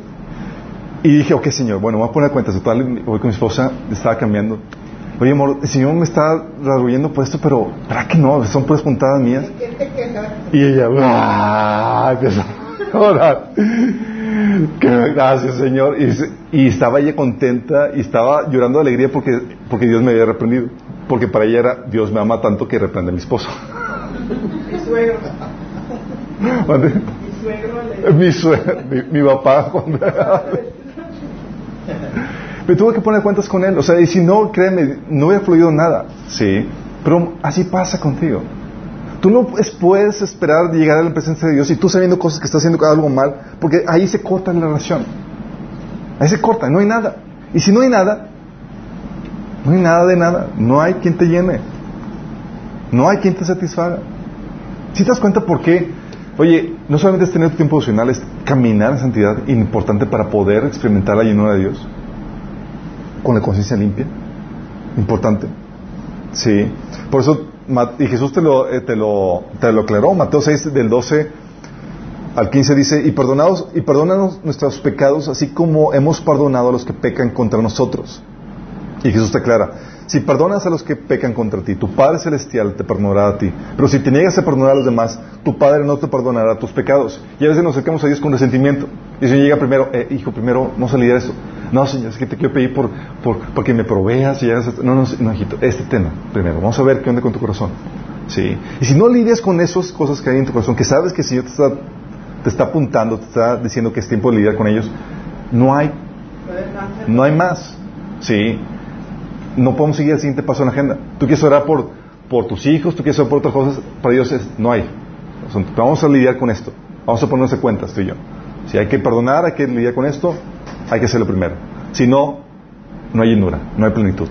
Y dije, ok, Señor, bueno, voy a poner cuentas. Total, voy con mi esposa, estaba cambiando. Oye, amor, el Señor me está rasguñando por esto, pero ¿para qué no? Son puras puntadas mías. Y ella, ¡ah! Empezó a orar. Gracias, Señor. Y, estaba ella contenta y estaba llorando de alegría porque, porque Dios me había reprendido. Porque para ella era, Dios me ama tanto que reprende a mi esposo. Mi suegro. Mi suegro. Mi, mi, papá. me tuve que poner cuentas con él. O sea, y si no, créeme, no hubiera fluido nada. Sí. Pero así pasa contigo. Tú no puedes esperar llegar a la presencia de Dios y tú sabiendo cosas que estás haciendo algo mal, porque ahí se corta la relación. Ahí se corta, no hay nada. Y si no hay nada, no hay nada de nada. No hay quien te llene. No hay quien te satisfaga. Si te das cuenta por qué, oye, no solamente es tener tiempo emocional, es caminar en santidad importante para poder experimentar la llenura de Dios con la conciencia limpia. Importante. Sí. Por eso y Jesús te lo, eh, te lo, te lo aclaró. Mateo 6, del 12 al 15 dice, y, perdonados, y perdónanos nuestros pecados, así como hemos perdonado a los que pecan contra nosotros. Y Jesús te aclara, si perdonas a los que pecan contra ti, tu Padre Celestial te perdonará a ti. Pero si te niegas a perdonar a los demás, tu Padre no te perdonará tus pecados. Y a veces nos acercamos a Dios con resentimiento. Y si llega primero, eh, hijo, primero no salí de eso. No, Señor, es que te quiero pedir por, por, porque me proveas y hagas No, no, no, hijito, este tema primero. Vamos a ver qué onda con tu corazón. Sí. Y si no lidias con esas cosas que hay en tu corazón, que sabes que el Señor te está, te está apuntando, te está diciendo que es tiempo de lidiar con ellos, no hay, no hay más. Sí. No podemos seguir el siguiente paso en la agenda. Tú quieres orar por, por tus hijos, tú quieres orar por otras cosas, para Dios no hay. Vamos a lidiar con esto. Vamos a ponernos de cuentas tú y yo. Si hay que perdonar, hay que lidiar con esto, hay que hacerlo primero. Si no, no hay llenura, no hay plenitud.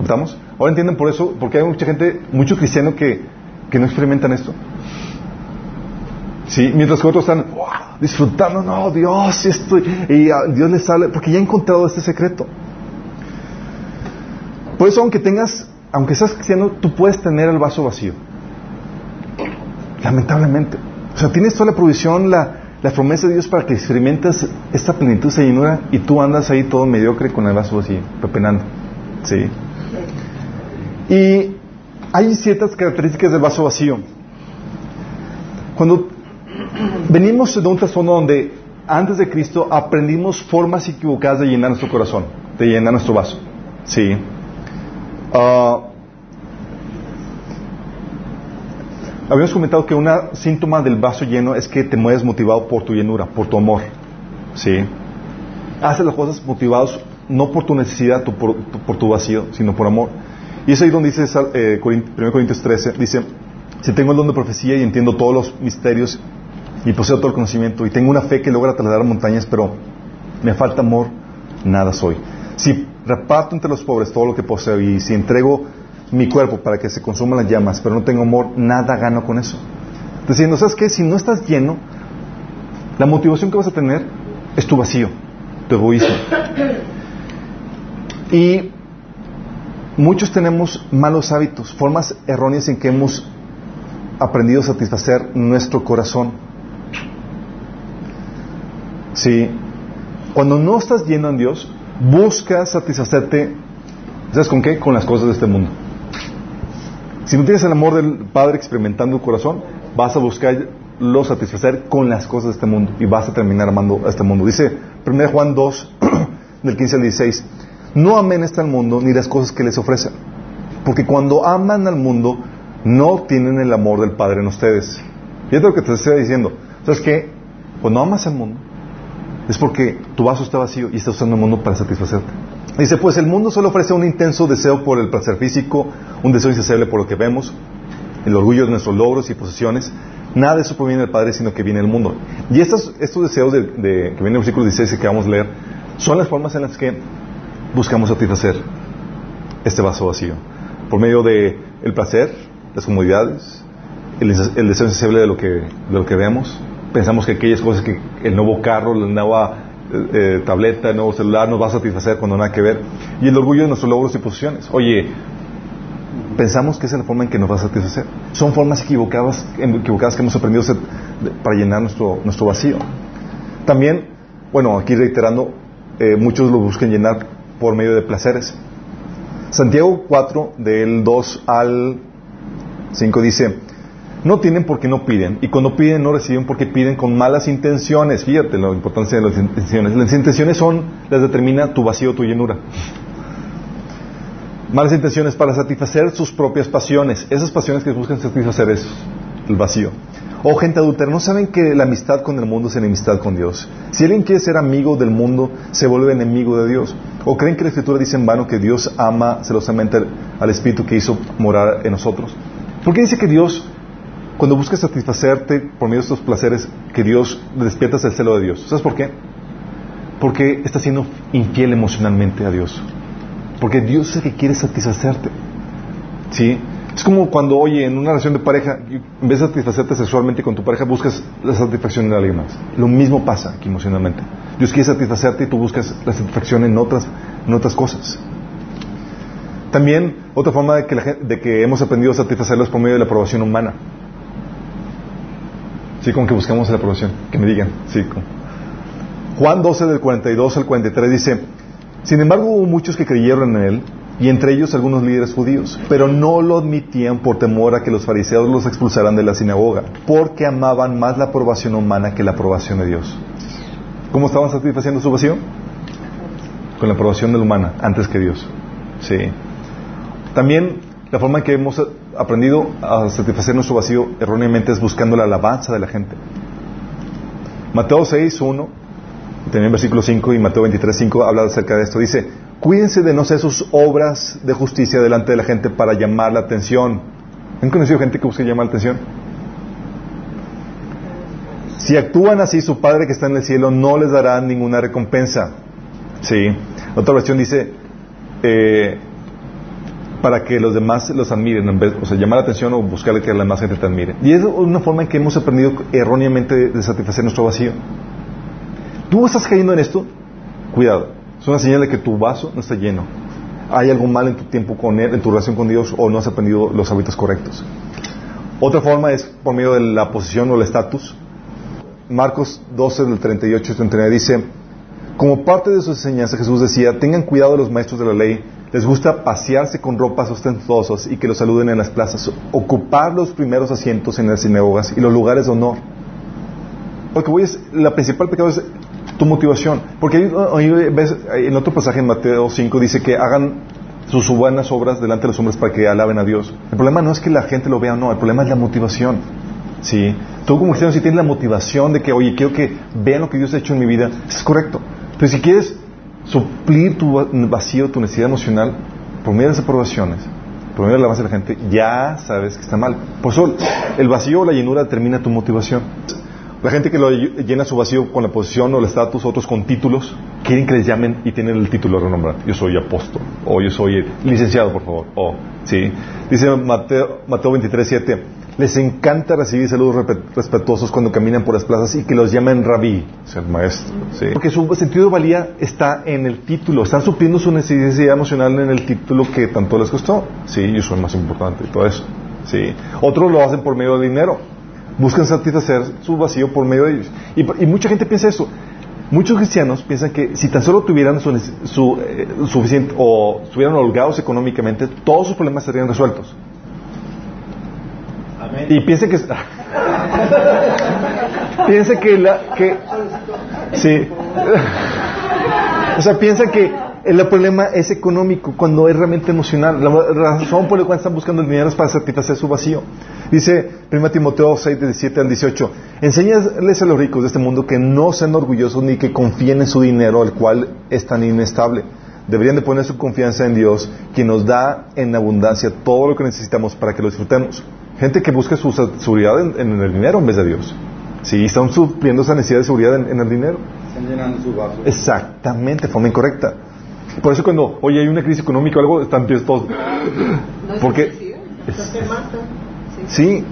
¿Estamos? Ahora entienden por eso, porque hay mucha gente, muchos cristianos que, que no experimentan esto. Sí, mientras que otros están disfrutando, no, Dios, esto, y a Dios les sale, porque ya ha encontrado este secreto. Por eso, aunque tengas, aunque seas cristiano, tú puedes tener el vaso vacío. Lamentablemente. O sea, tienes toda la provisión, la, la promesa de Dios para que experimentes esta plenitud, esa llenura, y tú andas ahí todo mediocre con el vaso así, pepenando. ¿Sí? Y hay ciertas características del vaso vacío. Cuando venimos de un trasfondo donde antes de Cristo aprendimos formas equivocadas de llenar nuestro corazón, de llenar nuestro vaso. ¿Sí? Uh, Habíamos comentado que un síntoma del vaso lleno es que te mueves motivado por tu llenura, por tu amor. ¿Sí? Haces las cosas motivados no por tu necesidad, por, tu vacío, sino por amor. Y es ahí donde dice eh, 1 Corintios 13, dice, si tengo el don de profecía y entiendo todos los misterios y poseo todo el conocimiento y tengo una fe que logra trasladar montañas, pero me falta amor, nada soy. Si reparto entre los pobres todo lo que poseo y si entrego mi cuerpo para que se consuman las llamas, pero no tengo amor, nada gano con eso. Diciendo, ¿sabes qué? Si no estás lleno, la motivación que vas a tener es tu vacío, tu egoísmo. Y muchos tenemos malos hábitos, formas erróneas en que hemos aprendido a satisfacer nuestro corazón. Sí. Cuando no estás lleno en Dios, buscas satisfacerte, ¿sabes con qué? Con las cosas de este mundo. Si no tienes el amor del Padre experimentando el corazón, vas a buscarlo satisfacer con las cosas de este mundo y vas a terminar amando a este mundo. Dice 1 Juan 2, del 15 al 16, no amen este mundo ni las cosas que les ofrecen, porque cuando aman al mundo, no tienen el amor del Padre en ustedes. Fíjate lo que te estoy diciendo. ¿Sabes qué? Cuando amas al mundo, es porque tu vaso está vacío y estás usando el mundo para satisfacerte. Dice, pues el mundo solo ofrece un intenso deseo por el placer físico, un deseo insaciable por lo que vemos, el orgullo de nuestros logros y posesiones. Nada de eso proviene del Padre, sino que viene del mundo. Y estos, estos deseos de, que viene en el versículo 16 que vamos a leer, son las formas en las que buscamos satisfacer este vaso vacío. Por medio de el placer, las comodidades, el, deseo insaciable de lo que, de lo que vemos. Pensamos que aquellas cosas que el nuevo carro, la nueva eh, tableta, el nuevo celular nos va a satisfacer cuando nada que ver. Y el orgullo de nuestros logros y posiciones. Oye, pensamos que esa es la forma en que nos va a satisfacer. Son formas equivocadas, equivocadas que hemos aprendido para llenar nuestro, nuestro vacío. También, bueno, aquí reiterando, eh, muchos lo buscan llenar por medio de placeres. Santiago 4, del 2 al 5 dice, no tienen porque no piden, y cuando piden no reciben porque piden con malas intenciones. Fíjate la importancia de las intenciones. Las intenciones son, las determina tu vacío, tu llenura. Malas intenciones para satisfacer sus propias pasiones. Esas pasiones que buscan satisfacer es el vacío. O gente adúltera, ¿no saben que la amistad con el mundo es enemistad con Dios? Si alguien quiere ser amigo del mundo, se vuelve enemigo de Dios. ¿O creen que la Escritura dice en vano que Dios ama celosamente al Espíritu que hizo morar en nosotros? ¿Por qué dice que Dios, cuando busca satisfacerte por medio de estos placeres, que Dios despiertas el celo de Dios? ¿Sabes por qué? Porque estás siendo infiel emocionalmente a Dios. Porque Dios es el que quiere satisfacerte. ¿Sí? Es como cuando, oye, en una relación de pareja, en vez de satisfacerte sexualmente con tu pareja, buscas la satisfacción en alguien más. Lo mismo pasa aquí emocionalmente. Dios quiere satisfacerte y tú buscas la satisfacción en otras, en otras cosas. También otra forma de que, de que hemos aprendido a satisfacerlo es por medio de la aprobación humana. Sí, como que buscamos la aprobación. Que me digan. Sí, Juan 12 del 42 al 43 dice, sin embargo hubo muchos que creyeron en él y entre ellos algunos líderes judíos, pero no lo admitían por temor a que los fariseos los expulsaran de la sinagoga, porque amaban más la aprobación humana que la aprobación de Dios. ¿Cómo estaban satisfaciendo su vacío? Con la aprobación de la humana, antes que Dios. Sí. También la forma en que hemos aprendido a satisfacer nuestro vacío erróneamente es buscando la alabanza de la gente. Mateo 6, 1, también versículo 5 y Mateo 23, 5 habla acerca de esto. Dice, Cuídense de no hacer sus obras de justicia delante de la gente para llamar la atención. ¿Han conocido gente que busca llamar la atención? Si actúan así, su Padre que está en el cielo no les dará ninguna recompensa. Sí. Otra versión dice, eh, para que los demás los admiren, o sea, llamar la atención o buscarle que la demás gente te admire. Y es una forma en que hemos aprendido erróneamente de satisfacer nuestro vacío. ¿Tú estás cayendo en esto? Cuidado. Es una señal de que tu vaso no está lleno. Hay algo mal en tu tiempo con Él, en tu relación con Dios, o no has aprendido los hábitos correctos. Otra forma es por medio de la posición o el estatus. Marcos 12, del 38 y 39 dice, como parte de su enseñanza Jesús decía, tengan cuidado de los maestros de la ley, les gusta pasearse con ropas ostentosas y que los saluden en las plazas, ocupar los primeros asientos en las sinagogas y los lugares de honor. Porque voy es, la principal pecado es tu motivación. Porque ahí, ves, en otro pasaje en Mateo 5 dice que hagan sus buenas obras delante de los hombres para que alaben a Dios. El problema no es que la gente lo vea o no, el problema es la motivación. ¿Sí? Tú como cristiano si tienes la motivación de que, oye, quiero que vean lo que Dios ha hecho en mi vida, es correcto. Pero si quieres suplir tu vacío, tu necesidad emocional, por medio de las aprobaciones, por medio de la base de la gente, ya sabes que está mal. Por eso el vacío o la llenura determina tu motivación. La gente que lo llena su vacío con la posición o el estatus, otros con títulos, quieren que les llamen y tienen el título renombrado. Yo soy apóstol, o yo soy licenciado, por favor, o, ¿sí? Dice Mateo, Mateo 23, 7, les encanta recibir saludos respetuosos cuando caminan por las plazas y que los llamen rabí, el maestro. Porque su sentido de valía está en el título, están supliendo su necesidad emocional en el título que tanto les costó. Sí, yo soy más importante y todo eso. Sí. Otros lo hacen por medio de dinero, buscan satisfacer su vacío por medio de ellos. Y, y mucha gente piensa eso. Muchos cristianos piensan que si tan solo tuvieran su, su eh, suficiente o estuvieran holgados económicamente, todos sus problemas serían resueltos. Y piense que piense que la que sí. o sea, piensa que el problema es económico cuando es realmente emocional. La razón por la cual están buscando el dinero es para satisfacer su vacío. Dice 1 Timoteo 6, 17 al 18, enséñales a los ricos de este mundo que no sean orgullosos ni que confíen en su dinero, el cual es tan inestable. Deberían de poner su confianza en Dios, quien nos da en abundancia todo lo que necesitamos para que lo disfrutemos. Gente que busca su seguridad en, el dinero en vez de Dios. Sí, están supliendo esa necesidad de seguridad en, el dinero. Están llenando su vaso. Exactamente, de forma incorrecta. Por eso cuando, oye, hay una crisis económica o algo, están todos... Porque... sí.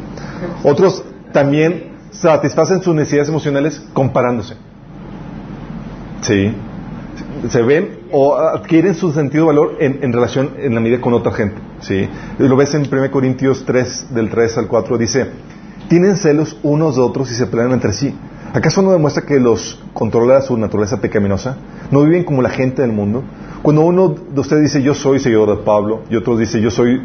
Otros también satisfacen sus necesidades emocionales comparándose. Sí. Se ven o adquieren su sentido de valor en, relación, en la medida con otra gente. ¿sí? Lo ves en 1 Corintios 3, del 3 al 4, dice, tienen celos unos de otros y se pelean entre sí. ¿Acaso no demuestra que los controla su naturaleza pecaminosa? ¿No viven como la gente del mundo? Cuando uno de ustedes dice yo soy seguidor de Pablo y otro dice yo soy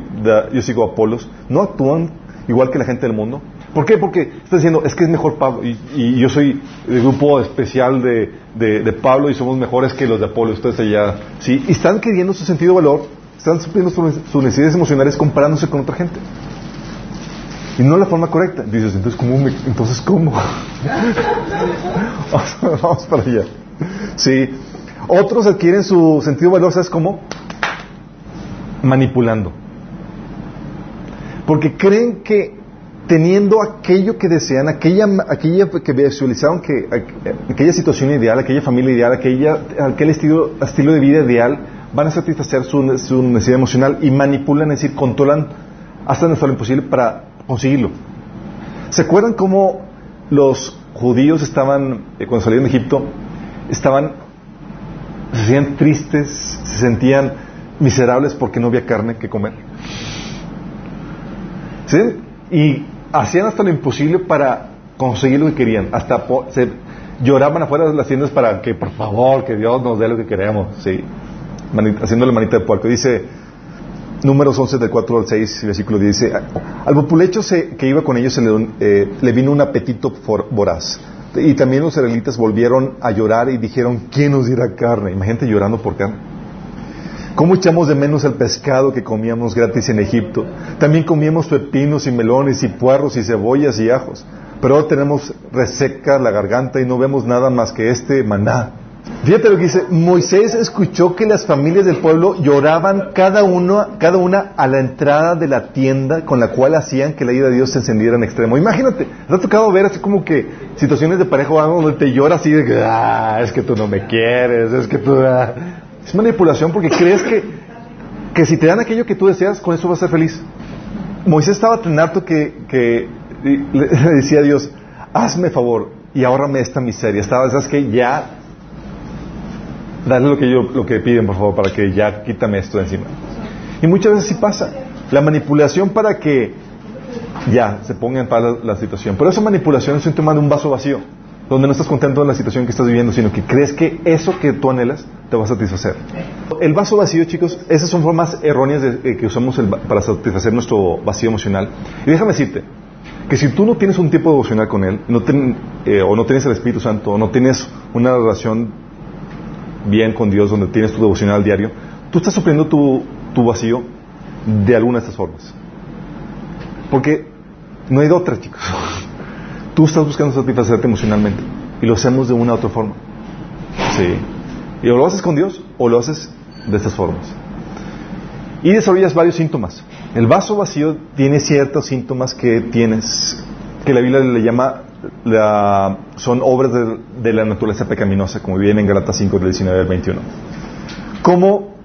yo sigo a Apolos, ¿no actúan igual que la gente del mundo? ¿Por qué? Porque está diciendo, es que es mejor Pablo, y, yo soy el grupo especial de, de, Pablo y somos mejores que los de Apolo, ustedes allá, ¿sí? Y están queriendo su sentido de valor, están supliendo sus necesidades emocionales comparándose con otra gente. Y no la forma correcta. Dices, entonces, ¿cómo? entonces, ¿cómo? vamos, para allá. Sí. Otros adquieren su sentido de valor, ¿sabes cómo? Manipulando. Porque creen que teniendo aquello que desean, aquella, aquella que visualizaron que aquella situación ideal, aquella familia ideal, aquella, aquel estilo, estilo de vida ideal, van a satisfacer su, necesidad emocional y manipulan, es decir, controlan hasta lo imposible para conseguirlo. ¿Se acuerdan cómo los judíos estaban, eh, cuando salieron de Egipto, estaban, se sentían tristes, se sentían miserables porque no había carne que comer? ¿Sí? Y hacían hasta lo imposible para conseguir lo que querían. Hasta se lloraban afuera de las tiendas para que, por favor, que Dios nos dé lo que queremos. Sí. haciendo la manita de puerco. Dice, números 11 del 4 al 6, versículo 10, dice, al populecho que iba con ellos le, eh, le vino un apetito voraz. Y también los israelitas volvieron a llorar y dijeron, ¿quién nos dirá carne? Imagínate llorando por carne. ¿Cómo echamos de menos el pescado que comíamos gratis en Egipto? También comíamos pepinos y melones y puerros y cebollas y ajos. Pero ahora tenemos reseca la garganta y no vemos nada más que este maná. Fíjate lo que dice, Moisés escuchó que las familias del pueblo lloraban cada, uno, cada una a la entrada de la tienda con la cual hacían que la ira de Dios se encendiera en extremo. Imagínate, te ha tocado ver así como que situaciones de pareja donde te llora así de que, ah, es que tú no me quieres, es que tú... Ah". Es manipulación porque crees que, que si te dan aquello que tú deseas, con eso vas a ser feliz. Moisés estaba tan harto que, que le, decía a Dios, hazme favor y ahórrame esta miseria. Estaba, ¿sabes que Ya, dale lo que, yo, lo que piden, por favor, para que ya quítame esto de encima. Y muchas veces sí pasa. La manipulación para que ya se ponga en paz la, la situación. Pero esa manipulación es un tema de un vaso vacío donde no estás contento en la situación que estás viviendo, sino que crees que eso que tú anhelas te va a satisfacer. El vaso vacío, chicos, esas son formas erróneas de, que usamos para satisfacer nuestro vacío emocional. Y déjame decirte que si tú no tienes un tiempo devocional con Él, no eh, o no tienes el Espíritu Santo, o no tienes una relación bien con Dios donde tienes tu devocional diario, tú estás supliendo tu, tu vacío de alguna de estas formas. Porque no hay de otra, chicos. Tú estás buscando satisfacerte emocionalmente y lo hacemos de una u otra forma. Sí. Y o lo haces con Dios o lo haces de estas formas. Y desarrollas varios síntomas. El vaso vacío tiene ciertos síntomas que tienes, que la Biblia le llama, son obras de, la naturaleza pecaminosa, como viene en Galatas 5, del 19 al 21. Como,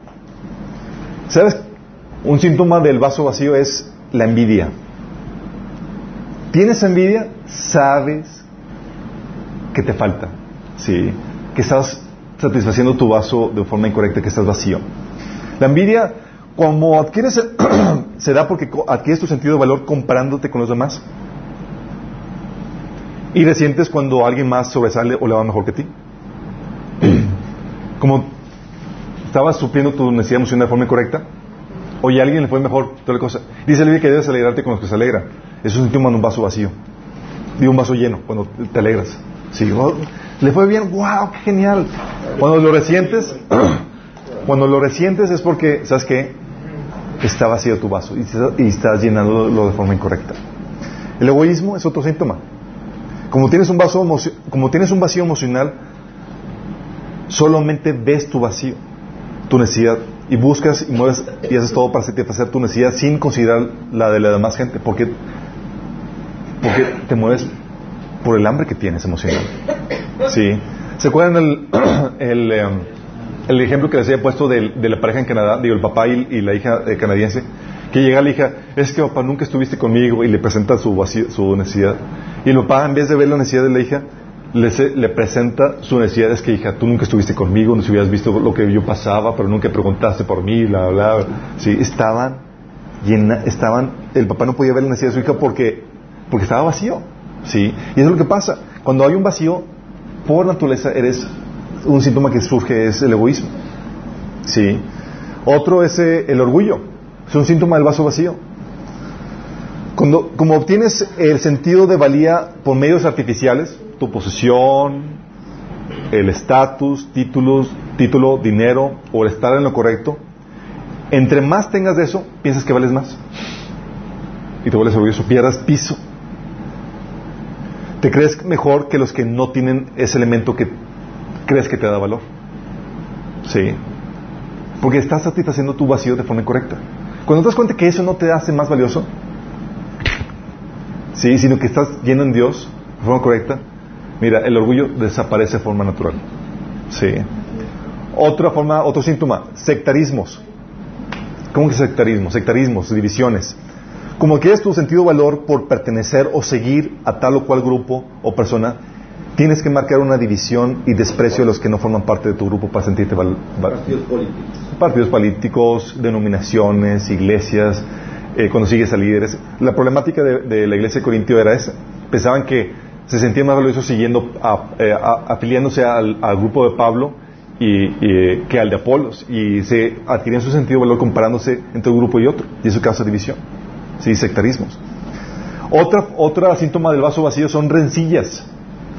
¿sabes? Un síntoma del vaso vacío es la envidia. tienes envidia, sabes que te falta, ¿sí? Que estás satisfaciendo tu vaso de forma incorrecta, que estás vacío. La envidia, como adquieres, se da porque adquieres tu sentido de valor comparándote con los demás. Y resientes cuando alguien más sobresale o le va mejor que ti. Como estabas supliendo tu necesidad emocional de forma incorrecta, oye, a alguien le fue mejor, toda la cosa. Dice el que debes alegrarte con los que se alegran. Eso es un un vaso vacío. Digo un vaso lleno, cuando te alegras. Sí, le fue bien, wow, qué genial. Cuando lo resientes, cuando lo resientes es porque, ¿sabes qué? Está vacío tu vaso y, estás llenándolo de forma incorrecta. El egoísmo es otro síntoma. Como tienes un vaso, como tienes un vacío emocional, solamente ves tu vacío, tu necesidad y buscas y mueves y haces todo para satisfacer tu necesidad sin considerar la de la demás gente, porque porque te mueves por el hambre que tienes emocional. ¿Sí? ¿Se acuerdan el, el, em, el ejemplo que les había puesto de, de, la pareja en Canadá, digo, el papá y, la hija eh, canadiense? Que llega la hija, es que papá nunca estuviste conmigo y le presenta su, su necesidad. Y el papá, en vez de ver la necesidad de la hija, le, le, presenta su necesidad, es que hija, tú nunca estuviste conmigo, no hubieras visto lo que yo pasaba, pero nunca preguntaste por mí, bla, bla, bla. Sí, estaban, llena, estaban, el papá no podía ver la necesidad de su hija porque, porque estaba vacío. Sí, y eso es lo que pasa. Cuando hay un vacío, por naturaleza eres un síntoma que surge es el egoísmo. Sí. Otro es eh, el orgullo. Es un síntoma del vaso vacío. Cuando, como obtienes el sentido de valía por medios artificiales, tu posesión, el estatus, títulos, título, dinero o el estar en lo correcto, entre más tengas de eso, piensas que vales más. Y te vuelves orgulloso, pierdas piso. Te crees mejor que los que no tienen ese elemento que crees que te da valor. Sí. Porque estás satisfaciendo tu vacío de forma incorrecta. Cuando te das cuenta que eso no te hace más valioso, sí, sino que estás lleno en Dios de forma correcta, mira, el orgullo desaparece de forma natural. Sí. Otra forma, otro síntoma, sectarismos. ¿Cómo que sectarismo? Sectarismos, divisiones. Como quieres tu sentido de valor por pertenecer o seguir a tal o cual grupo o persona, tienes que marcar una división y desprecio a los que no forman parte de tu grupo para sentirte val partidos políticos. partidos políticos denominaciones iglesias eh, cuando sigues a líderes. La problemática de, la iglesia de Corintio era esa. Pensaban que se sentían más valiosos siguiendo eh, afiliándose al, grupo de Pablo y, que al de Apolos y se adquirían su sentido de valor comparándose entre un grupo y otro y eso causa división sí sectarismos otra otra síntoma del vaso vacío son rencillas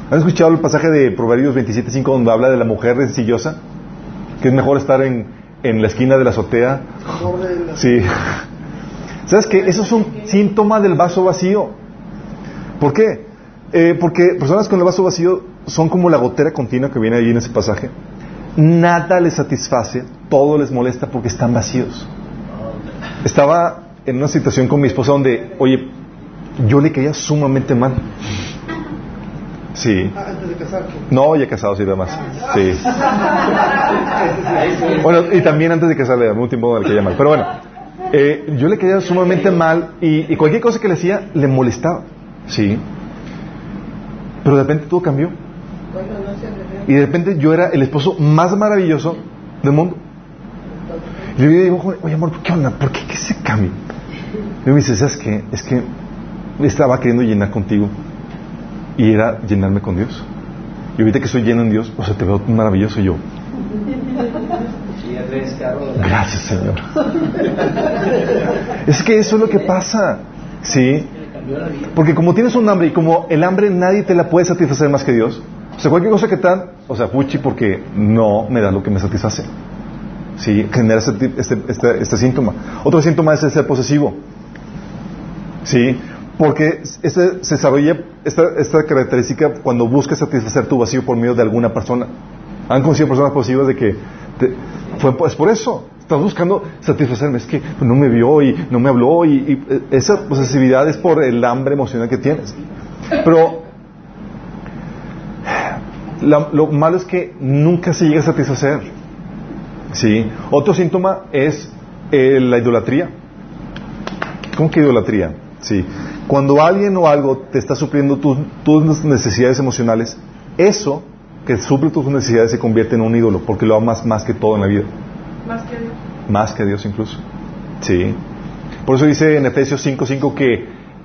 ¿Han escuchado el pasaje de Proverbios 27.5 donde habla de la mujer rencillosa? Que es mejor estar en, en la esquina de la azotea. Sí. ¿Sabes qué? Eso es un síntoma del vaso vacío. ¿Por qué? Eh, porque personas con el vaso vacío son como la gotera continua que viene ahí en ese pasaje. Nada les satisface, todo les molesta porque están vacíos. Estaba en una situación con mi esposa donde, oye, yo le caía sumamente mal. Sí. Ah, antes de casarte. No, ya casado sí, demás. Sí. bueno, y también antes de casarle, algún tiempo que mal. Pero bueno, eh, yo le quedaba sumamente mal y, cualquier cosa que le hacía le molestaba. Sí. Pero de repente todo cambió. Y de repente yo era el esposo más maravilloso del mundo. Y yo le digo, oye amor, ¿qué onda? ¿Por qué, qué ese cambio? Y me dice, ¿sabes qué? Es que estaba queriendo llenar contigo y era llenarme con Dios. Y ahorita que estoy lleno en Dios, o sea, te veo maravilloso yo. Gracias, Señor. es que eso es lo que pasa. ¿Sí? Porque como tienes un hambre y como el hambre nadie te la puede satisfacer más que Dios, o sea, cualquier cosa que te o sea, fuchi porque no me da lo que me satisface. ¿Sí? Genera este, este, este, este síntoma. Otro síntoma es el ser posesivo. ¿Sí? Porque se desarrolla esta, característica cuando buscas satisfacer tu vacío por medio de alguna persona. Han conocido personas positivas de que fue pues por eso. Estás buscando satisfacerme. Es que no me vio y no me habló y, esa posesividad es por el hambre emocional que tienes. Pero lo malo es que nunca se llega a satisfacer. ¿Sí? Otro síntoma es eh, la idolatría. ¿Cómo que idolatría? Sí Cuando alguien o algo te está supliendo tus, tus necesidades emocionales, eso que suple tus necesidades se convierte en un ídolo porque lo amas más que todo en la vida. Más que Dios. Más que Dios incluso. Sí. Por eso dice en Efesios 5:5 que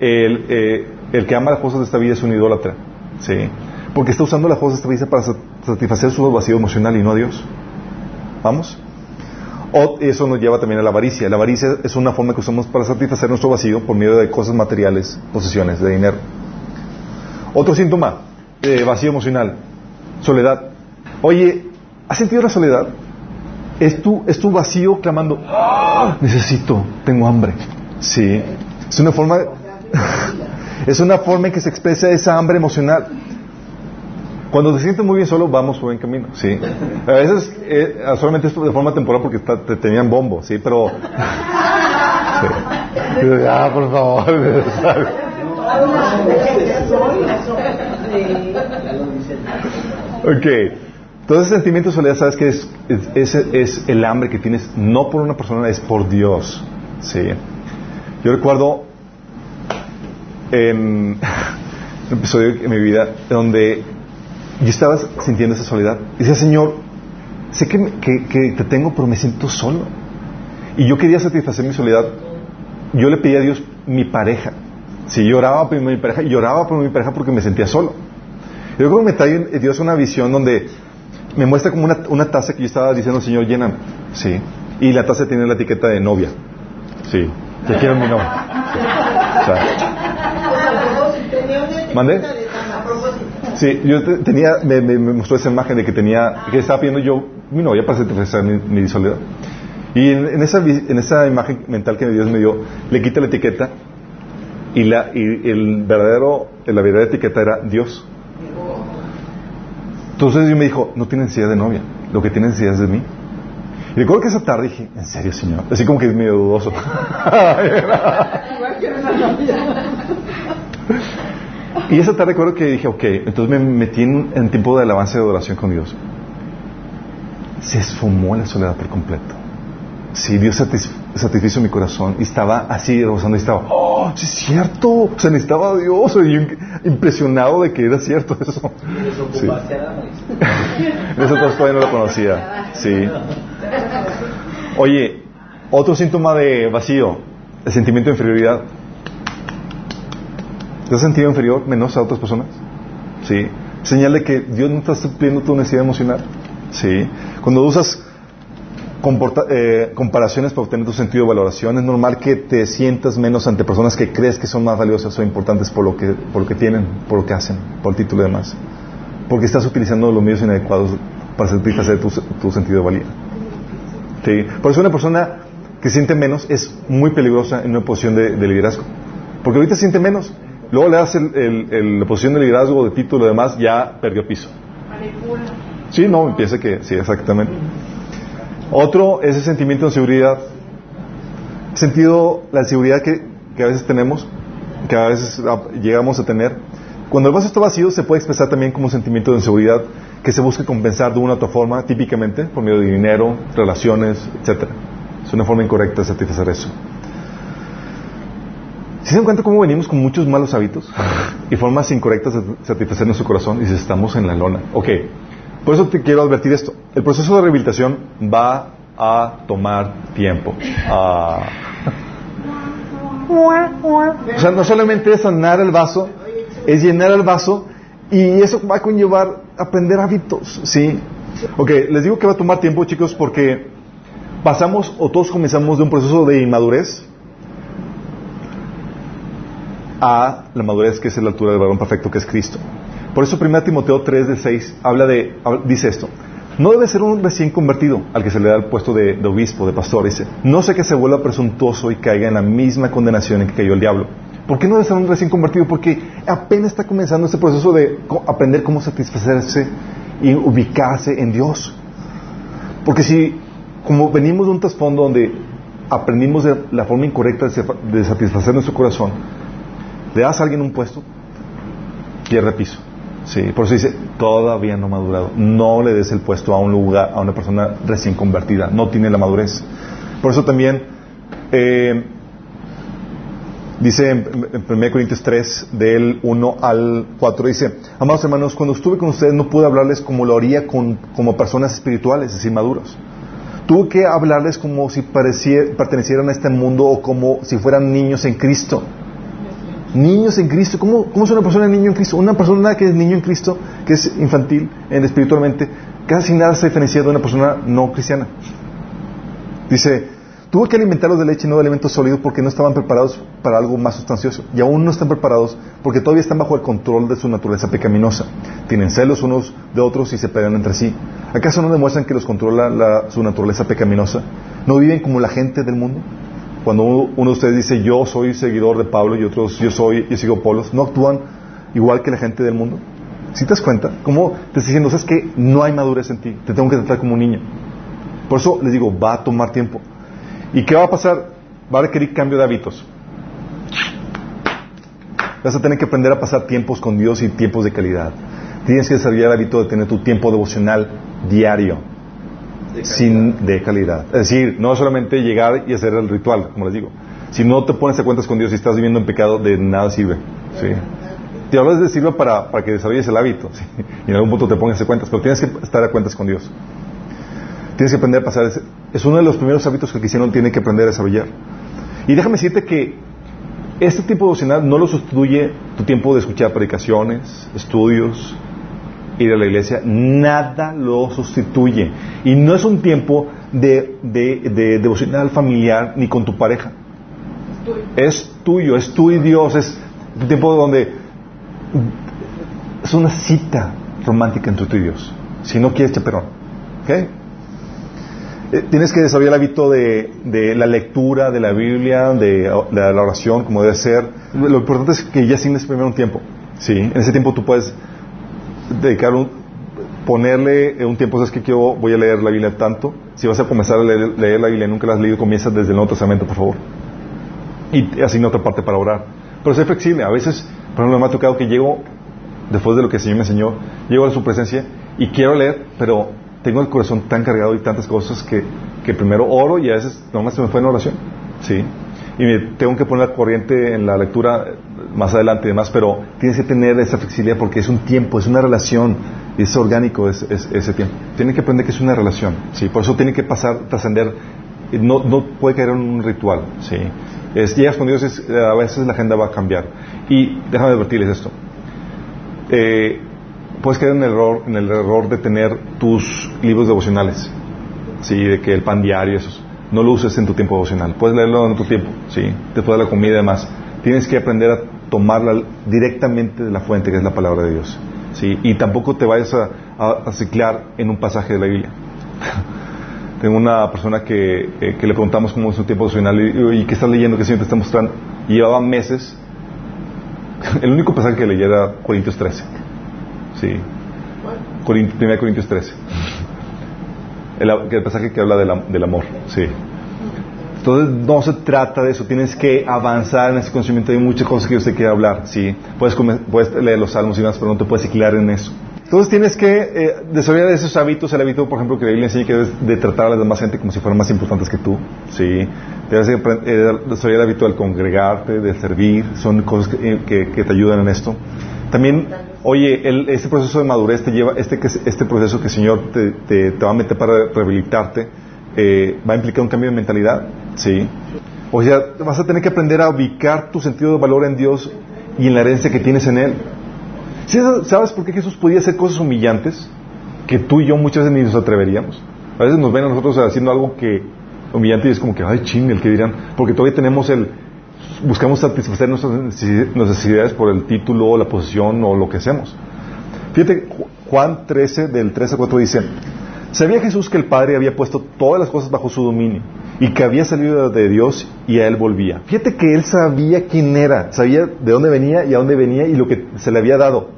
el, eh, el que ama las cosas de esta vida es un idólatra. Sí. Porque está usando las cosas de esta vida para satisfacer su vacío emocional y no a Dios. ¿Vamos? O eso nos lleva también a la avaricia. La avaricia es una forma que usamos para satisfacer nuestro vacío por medio de cosas materiales, posesiones, de dinero. Otro síntoma de vacío emocional, soledad. Oye, ¿has sentido la soledad? Es tu, es tu vacío clamando, ¡Ah! necesito, tengo hambre. Sí. Es una forma, es una forma en que se expresa esa hambre emocional. Cuando te sientes muy bien solo, vamos por buen camino, sí. A veces eh, solamente es de forma temporal porque está- te tenían bombo, sí, pero... Sí. Ya, por favor. ok. Entonces, el sentimiento de soledad, ¿sabes qué es? Es, es- es el hambre que tienes, no por una persona, es por Dios. Sí. Yo recuerdo en un episodio en mi vida donde yo estaba sintiendo esa soledad. Y decía, Señor, sé que, que- que te tengo, pero me siento solo. Y yo quería satisfacer mi soledad. Yo le pedí a Dios mi pareja. Si lloraba por mi pareja, y lloraba por mi pareja porque me sentía solo. Yo creo que me trae Dios una visión donde me muestra como una, una taza que yo estaba diciendo, Señor, lléname. Sí. Y la taza tiene la etiqueta de novia. Sí. Te quiero mi novia. Sí. O sea, ¿Mande? Sí, yo te- tenía, me, me- mostró esa imagen de que tenía, que estaba pidiendo yo mi novia para satisfacer mi, mi soledad. Y en, en esa, en esa imagen mental que Dios me dio, le quita la etiqueta y, la, y el verdadero, la verdadera etiqueta era Dios. Entonces Dios me dijo, no tienes necesidad de novia, lo que tienes necesidad es de mí. Y recuerdo que esa tarde dije, ¿en serio, Señor? Así como que es medio dudoso. Igual que una novia. Y esa tarde recuerdo que dije, ok, entonces me metí en, en tiempo de alabanza y de adoración con Dios. Se esfumó la soledad por completo. Sí, Dios satis- satisfizo mi corazón y estaba así rebosando y estaba, oh, sí es cierto. O sea, necesitaba a Dios. Y impresionado de que era cierto eso. Sí. Entonces todavía no lo conocía. Sí. Oye, otro síntoma de vacío, el sentimiento de inferioridad. ¿Te has sentido inferior, menos a otras personas? Sí. Señal de que Dios no está supliendo tu necesidad emocional. Sí. Cuando usas comporta- eh, comparaciones para obtener tu sentido de valoración, es normal que te sientas menos ante personas que crees que son más valiosas o importantes por lo que, por lo que tienen, por lo que hacen, por el título y demás. Porque estás utilizando los medios inadecuados para satisfacer tu, tu sentido de valía. Sí. Por eso una persona que siente menos es muy peligrosa en una posición de, de liderazgo. Porque ahorita siente menos. Luego le das el, el- el- la posición de liderazgo, de título y demás, ya perdió piso. Manipula. Sí, no, piensa que sí, exactamente. Otro es el sentimiento de inseguridad. Sentido, la inseguridad que, que a veces tenemos, que a veces llegamos a tener. Cuando el vaso está vacío, se puede expresar también como un sentimiento de inseguridad que se busca compensar de una u otra forma, típicamente por medio de dinero, relaciones, etcétera. Es una forma incorrecta de satisfacer eso. ¿Sí se dan cuenta cómo venimos con muchos malos hábitos y formas incorrectas de satisfacer nuestro corazón y si estamos en la lona? Ok, por eso te quiero advertir esto. El proceso de rehabilitación va a tomar tiempo. Ah. O sea, no solamente es sanar el vaso, es llenar el vaso y eso va a conllevar aprender hábitos, ¿sí? Ok, les digo que va a tomar tiempo, chicos, porque pasamos o todos comenzamos de un proceso de inmadurez a la madurez que es la altura del varón perfecto que es Cristo. Por eso 1 Timoteo 3 de 6 habla de, dice esto, no debe ser un recién convertido al que se le da el puesto de, de obispo, de pastor, dice, no sé que se vuelva presuntuoso y caiga en la misma condenación en que cayó el diablo. ¿Por qué no debe ser un recién convertido? Porque apenas está comenzando este proceso de aprender cómo satisfacerse y ubicarse en Dios. Porque si, como venimos de un trasfondo donde aprendimos de la forma incorrecta de satisfacer nuestro corazón, le das a alguien un puesto, pierde piso. Sí, por eso dice, todavía no madurado. No le des el puesto a un lugar, a una persona recién convertida. No tiene la madurez. Por eso también, eh, Dice en, en 1 Corintios 3, del 1 al 4, dice, amados hermanos, cuando estuve con ustedes no pude hablarles como lo haría con, como personas espirituales, es decir, maduros. Tuve que hablarles como si pertenecieran a este mundo o como si fueran niños en Cristo. Niños en Cristo. ¿Cómo, ¿Cómo es una persona niño en Cristo? Una persona que es niño en Cristo, que es infantil en espiritualmente, casi nada se diferencia de una persona no cristiana. Dice, tuve que alimentarlos de leche y no de alimentos sólidos porque no estaban preparados para algo más sustancioso. Y aún no están preparados porque todavía están bajo el control de su naturaleza pecaminosa. Tienen celos unos de otros y se pegan entre sí. ¿Acaso no demuestran que los controla la- su naturaleza pecaminosa? ¿No viven como la gente del mundo? Cuando uno de ustedes dice yo soy seguidor de Pablo y otros yo soy, yo sigo Pablo, ¿no actúan igual que la gente del mundo? Si te das cuenta, ¿cómo te estoy diciendo? ¿Sabes que no hay madurez en ti? Te tengo que tratar como un niño. Por eso les digo, va a tomar tiempo. ¿Y qué va a pasar? Va a requerir cambio de hábitos. Vas a tener que aprender a pasar tiempos con Dios y tiempos de calidad. Tienes que desarrollar el hábito de tener tu tiempo devocional diario, sin de calidad. Es decir, no solamente llegar y hacer el ritual, como les digo. Si no te pones a cuentas con Dios y estás viviendo en pecado, de nada sirve. ¿sí? Te hablas de sirve para, para que desarrolles el hábito ¿sí? y en algún punto te pongas a cuentas, pero tienes que estar a cuentas con Dios. Tienes que aprender a pasar. ese- Es uno de los primeros hábitos que el cristiano tiene que aprender a desarrollar. Y déjame decirte que este tiempo devocional no lo sustituye tu tiempo de escuchar predicaciones, estudios, ir a la iglesia. Nada lo sustituye. Y no es un tiempo de, de, de devocional familiar ni con tu pareja. Es tuyo, es tú y Dios. Es un tiempo donde es una cita romántica entre tú y Dios. Si no quieres chaperón. ¿Ok? Eh, Tienes que desarrollar el hábito de, de la lectura de la Biblia, de, de la oración, como debe ser. Lo importante es que ya asignes primero un tiempo. ¿sí? En ese tiempo tú puedes dedicar un, ponerle un tiempo, sabes que yo voy a leer la Biblia tanto. Si vas a comenzar a leer, leer la Biblia y nunca la has leído, comienza desde el Nuevo Testamento, por favor. Y asigna otra parte para orar. Pero sé flexible. A veces, por ejemplo, me ha tocado que llego, después de lo que el Señor me enseñó, llego a su presencia y quiero leer, pero tengo el corazón tan cargado y tantas cosas que, que primero oro y a veces nomás se me fue en oración. ¿sí? Y me tengo que poner la corriente en la lectura más adelante y demás, pero tienes que tener esa flexibilidad porque es un tiempo, es una relación, y es orgánico es, es- ese tiempo. Tienes que aprender que es una relación, ¿sí? por eso tiene que pasar, trascender, no, no puede caer en un ritual. ¿sí? Es, llegas con Dios, es- a veces la agenda va a cambiar. Y déjame advertirles esto. Eh, puedes caer en el error, en el error de tener tus libros devocionales, sí, de que el pan diario, esos, no lo uses en tu tiempo devocional. Puedes leerlo en tu tiempo, sí, después de la comida y demás. Tienes que aprender a tomarla directamente de la fuente, que es la palabra de Dios, sí, y tampoco te vayas a, a- a ciclar en un pasaje de la Biblia. Tengo una persona que, eh, que le preguntamos cómo es su tiempo devocional y, y qué está leyendo, qué Señor te está mostrando. Y llevaba meses. El único pasaje que leía era Corintios 13. Sí. Corint- 1 Corintios 13. El, el pasaje que habla del, am- del amor. Sí. Entonces no se trata de eso, tienes que avanzar en ese conocimiento. Hay muchas cosas que usted quiere hablar, ¿sí? Puedes, puedes leer los salmos y demás, pero no te puedes ciclar en eso. Entonces tienes que eh, desarrollar esos hábitos, el hábito, por ejemplo, que la Biblia enseña que de tratar a la demás gente como si fueran más importantes que tú, ¿sí? Debes de eh, desarrollar el hábito del congregarte, de servir, son cosas que, eh, que- te ayudan en esto. También, oye, el- este proceso de madurez te lleva, este, este proceso que el Señor te, te- te va a meter para rehabilitarte, eh, va a implicar un cambio de mentalidad, ¿sí? O sea, vas a tener que aprender a ubicar tu sentido de valor en Dios y en la herencia que tienes en Él. ¿Sí ¿Sabes por qué Jesús podía hacer cosas humillantes que tú y yo muchas veces ni nos atreveríamos? A veces nos ven a nosotros haciendo algo que humillante y es como que, ay, ching, el que dirán, porque todavía tenemos el, buscamos satisfacer nuestras necesi- necesidades por el título, la posición o lo que hacemos. Fíjate, Ju- Juan 13, del 13 al 4 dice, sabía Jesús que el Padre había puesto todas las cosas bajo su dominio y que había salido de Dios y a él volvía. Fíjate que él sabía quién era, sabía de dónde venía y a dónde venía y lo que se le había dado.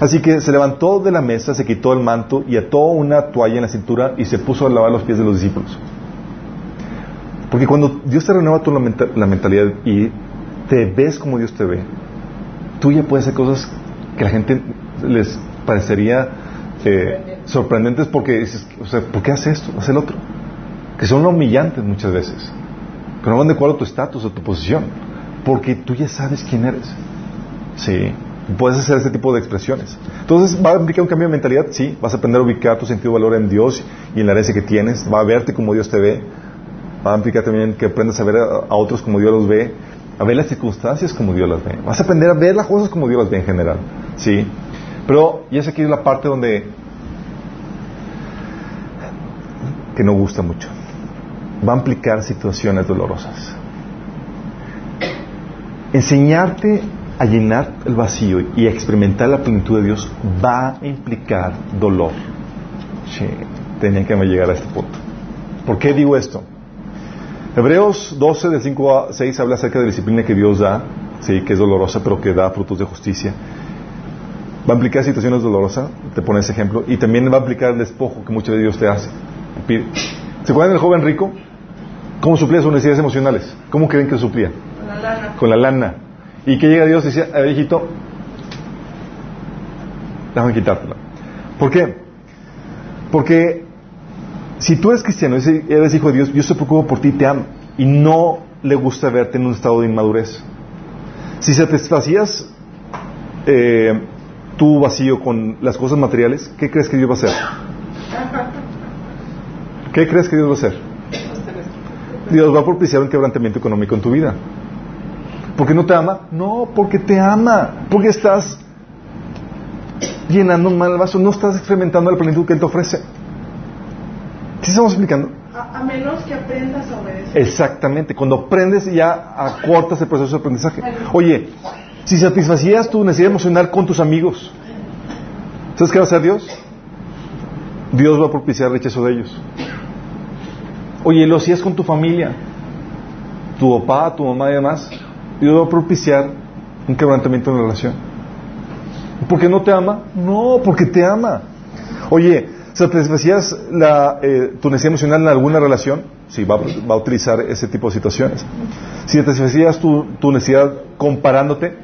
Así que se levantó de la mesa, se quitó el manto y ató una toalla en la cintura y se puso a lavar los pies de los discípulos. Porque cuando Dios te renueva tu la, menta- la mentalidad y te ves como Dios te ve, tú ya puedes hacer cosas que a la gente les parecería eh, sorprendentes porque dices, o sea, ¿por qué hace esto? Hace el otro. Que son humillantes muchas veces. Que no van de acuerdo a tu estatus o tu posición. Porque tú ya sabes quién eres. Sí. Puedes hacer este tipo de expresiones. Entonces, ¿va a implicar un cambio de mentalidad? Sí. Vas a aprender a ubicar tu sentido de valor en Dios y en la herencia que tienes. Va a verte como Dios te ve. Va a implicar también que aprendas a ver a, a otros como Dios los ve. A ver las circunstancias como Dios las ve. Vas a aprender a ver las cosas como Dios las ve en general. Sí. Pero, y esa aquí es la parte donde que no gusta mucho. Va a implicar situaciones dolorosas. Enseñarte a llenar el vacío y a experimentar la plenitud de Dios va a implicar dolor. Tenía que llegar a este punto. ¿Por qué digo esto? Hebreos 12, del 5 a 6, habla acerca de la disciplina que Dios da, sí, que es dolorosa, pero que da frutos de justicia. Va a implicar situaciones dolorosas, te pone ese ejemplo, y también va a implicar el despojo que muchas veces Dios te hace. ¿Se acuerdan del joven rico? ¿Cómo suplía sus necesidades emocionales? ¿Cómo creen que suplía? Con la lana. Con la lana. ¿Y que llega Dios y dice, a ver, hijito, déjame quitártela? ¿Por qué? Porque si tú eres cristiano, eres hijo de Dios, Dios se preocupa por ti, te ama, y no le gusta verte en un estado de inmadurez. Si satisfacías eh, tu vacío con las cosas materiales, ¿qué crees que Dios va a hacer? ¿Qué crees que Dios va a hacer? Dios va a propiciar un quebrantamiento económico en tu vida. ¿Por qué no te ama? No, porque te ama. Porque estás llenando mal el vaso. No estás experimentando la plenitud que Él te ofrece. ¿Sí estamos explicando? A, a menos que aprendas a obedecer. Exactamente. Cuando aprendes ya acortas el proceso de aprendizaje. Oye, si satisfacías tu necesidad emocional con tus amigos, ¿sabes qué va a hacer Dios? Dios va a propiciar rechazo de ellos. Oye, lo hacías con tu familia, tu papá, tu mamá y demás, Dios va a propiciar un quebrantamiento en la relación. ¿Por qué no te ama? No, porque te ama. Oye, ¿satisfacías la, eh, tu necesidad emocional en alguna relación? Sí, va, a- utilizar ese tipo de situaciones. Si satisfacías tu, tu necesidad comparándote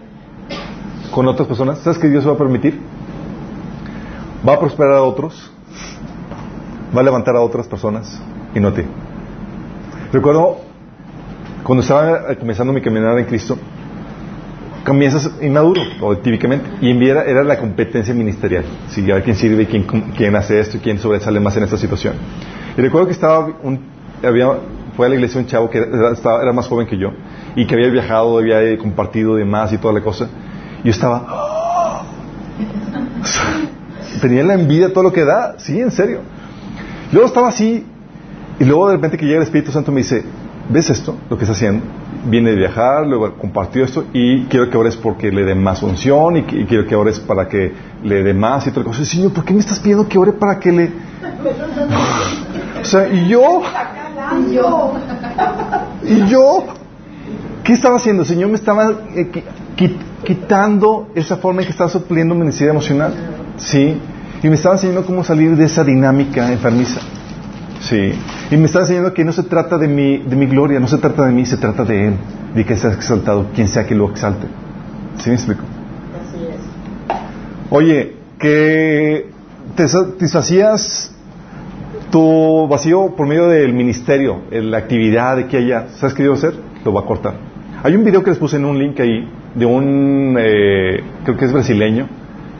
con otras personas, ¿sabes qué Dios va a permitir? Va a prosperar a otros, va a levantar a otras personas y no a ti. Recuerdo cuando estaba eh, comenzando mi caminar en Cristo, comienzas inmaduro, o típicamente, y en era, era la competencia ministerial. Si a ver quién sirve, quién, quién hace esto, quién sobresale más en esta situación. Y recuerdo que estaba un, había, fue a la iglesia un chavo que era, estaba- era más joven que yo, y que había viajado, había eh, compartido demás y toda la cosa. Y yo estaba, tenía la envidia todo lo que da, sí, en serio. Luego estaba así, y luego de repente que llega el Espíritu Santo me dice, ¿ves esto? Lo que está haciendo. Viene de viajar, luego compartió esto y quiero que ores porque le dé más unción y, quiero que ores para que le dé más y toda cosa. Señor, ¿por qué me estás pidiendo que ore para que le... o sea, y yo, Y yo. ¿qué estaba haciendo? Señor me estaba eh, qui- qui- quitando esa forma en que estaba supliendo mi necesidad emocional. Sí. Y me estaba enseñando cómo salir de esa dinámica enfermiza. Sí. Y me está enseñando que no se trata de mi, de mi gloria, no se trata de mí, se trata de Él, de que sea exaltado, quien sea que lo exalte. ¿Sí me explico? Así es. Oye, que te satisfacías tu vacío por medio del ministerio, la actividad de que haya. ¿Sabes qué iba a hacer? Lo va a cortar. Hay un video que les puse en un link ahí de un, eh, creo que es brasileño,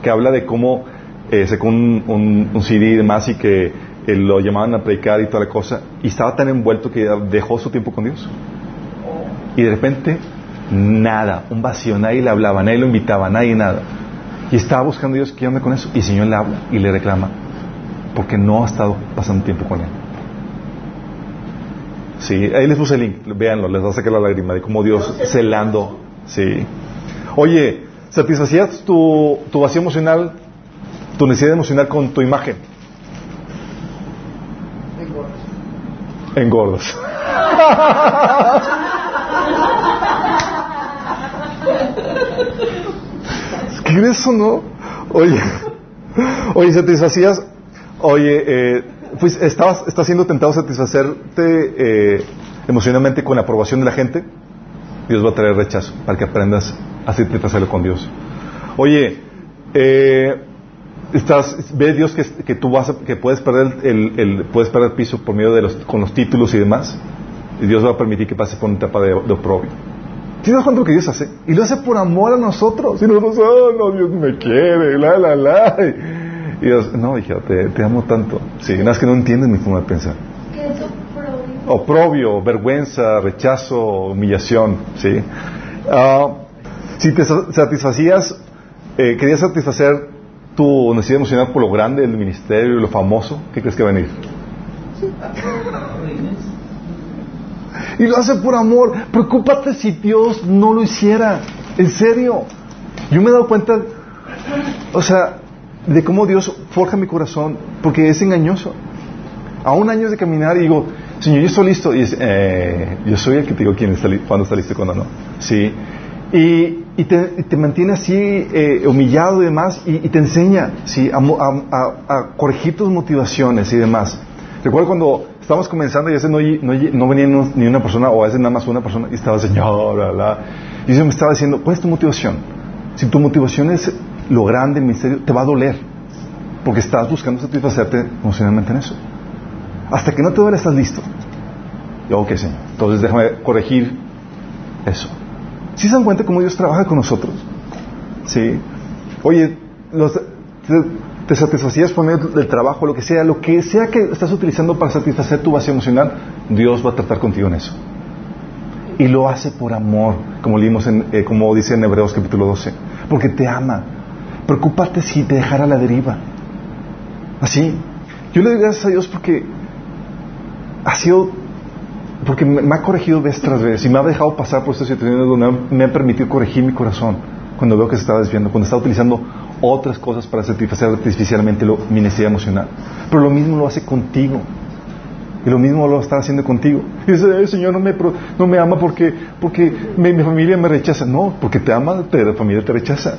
que habla de cómo eh, sacó un, un, un CD y demás y que lo llamaban a predicar y toda la cosa, y estaba tan envuelto que dejó su tiempo con Dios. Y de repente, nada, un vacío, nadie le hablaba, nadie lo invitaba, nadie nada. Y estaba buscando a Dios qué onda con eso. Y el Señor le habla y le reclama, porque no ha estado pasando tiempo con Él. Sí, ahí les puse el link, véanlo, les va a sacar la lágrima de cómo Dios celando. Sí. Oye, ¿satisfacías tu, tu vacío emocional, tu necesidad emocional con tu imagen? Engordas. ¿Qué crees eso, no? Oye, oye, satisfacías, oye, eh, pues estabas, estás siendo tentado a satisfacerte eh, emocionalmente con la aprobación de la gente, Dios va a traer rechazo para que aprendas a satisfacerlo con Dios. Oye, eh, estás, ve Dios que, que tú vas a- que puedes perder el, el- puedes perder piso por medio de los, con los títulos y demás, y Dios va a permitir que pases por una etapa de, de oprobio. ¿Tienes das cuenta lo que Dios hace? Y lo hace por amor a nosotros. Y nosotros, oh, no, Dios me quiere, la, la, la. Y Dios, no, hija, te, te amo tanto. Sí, nada más que no entiendes mi forma de pensar. ¿Qué es oprobio? Oprobio, vergüenza, rechazo, humillación, ¿sí? Ah, si te sa- satisfacías, eh, querías satisfacer tu necesidad emocional por lo grande del ministerio y lo famoso, ¿qué crees que va a venir? Y lo hace por amor. Preocúpate si Dios no lo hiciera. En serio. Yo me he dado cuenta, o sea, de cómo Dios forja mi corazón, porque es engañoso. A un año de caminar y digo, Señor, yo estoy listo. Y dice, eh, yo soy el que te digo quién está cuándo está listo y cuándo no. Sí. Y, y te, y te mantiene así eh, humillado y demás, y, y te enseña ¿sí? a, a- a- corregir tus motivaciones y demás. Recuerdo cuando estábamos comenzando y a veces no, no, no venía ni una persona, o a veces nada más una persona, y estaba Señor, bla, bla. Y yo me estaba diciendo, ¿cuál es tu motivación? Si tu motivación es lo grande, el misterio, te va a doler, porque estás buscando satisfacerte emocionalmente en eso. Hasta que no te duele, estás listo. Yo, ok, Señor. Entonces déjame corregir eso. ¿Sí se dan cuenta cómo Dios trabaja con nosotros? Sí. Oye, los- te, satisfacías por medio del trabajo, lo que sea, lo que sea que estás utilizando para satisfacer tu vacío emocional, Dios va a tratar contigo en eso. Y lo hace por amor, como leímos en, eh, como dice en Hebreos capítulo 12, porque te ama. Preocúpate si te dejara la deriva. Así. Yo le doy gracias a Dios porque ha sido porque me, ha corregido vez tras vez y me ha dejado pasar por estas situaciones donde me ha permitido corregir mi corazón cuando veo que se estaba desviando, cuando estaba utilizando otras cosas para satisfacer artificialmente lo- mi necesidad emocional. Pero lo mismo lo hace contigo. Y lo mismo lo está haciendo contigo. Y dice, "Eh, Señor, no me, no me ama porque, porque mi, mi familia me rechaza. No, porque te ama, te, la familia te rechaza.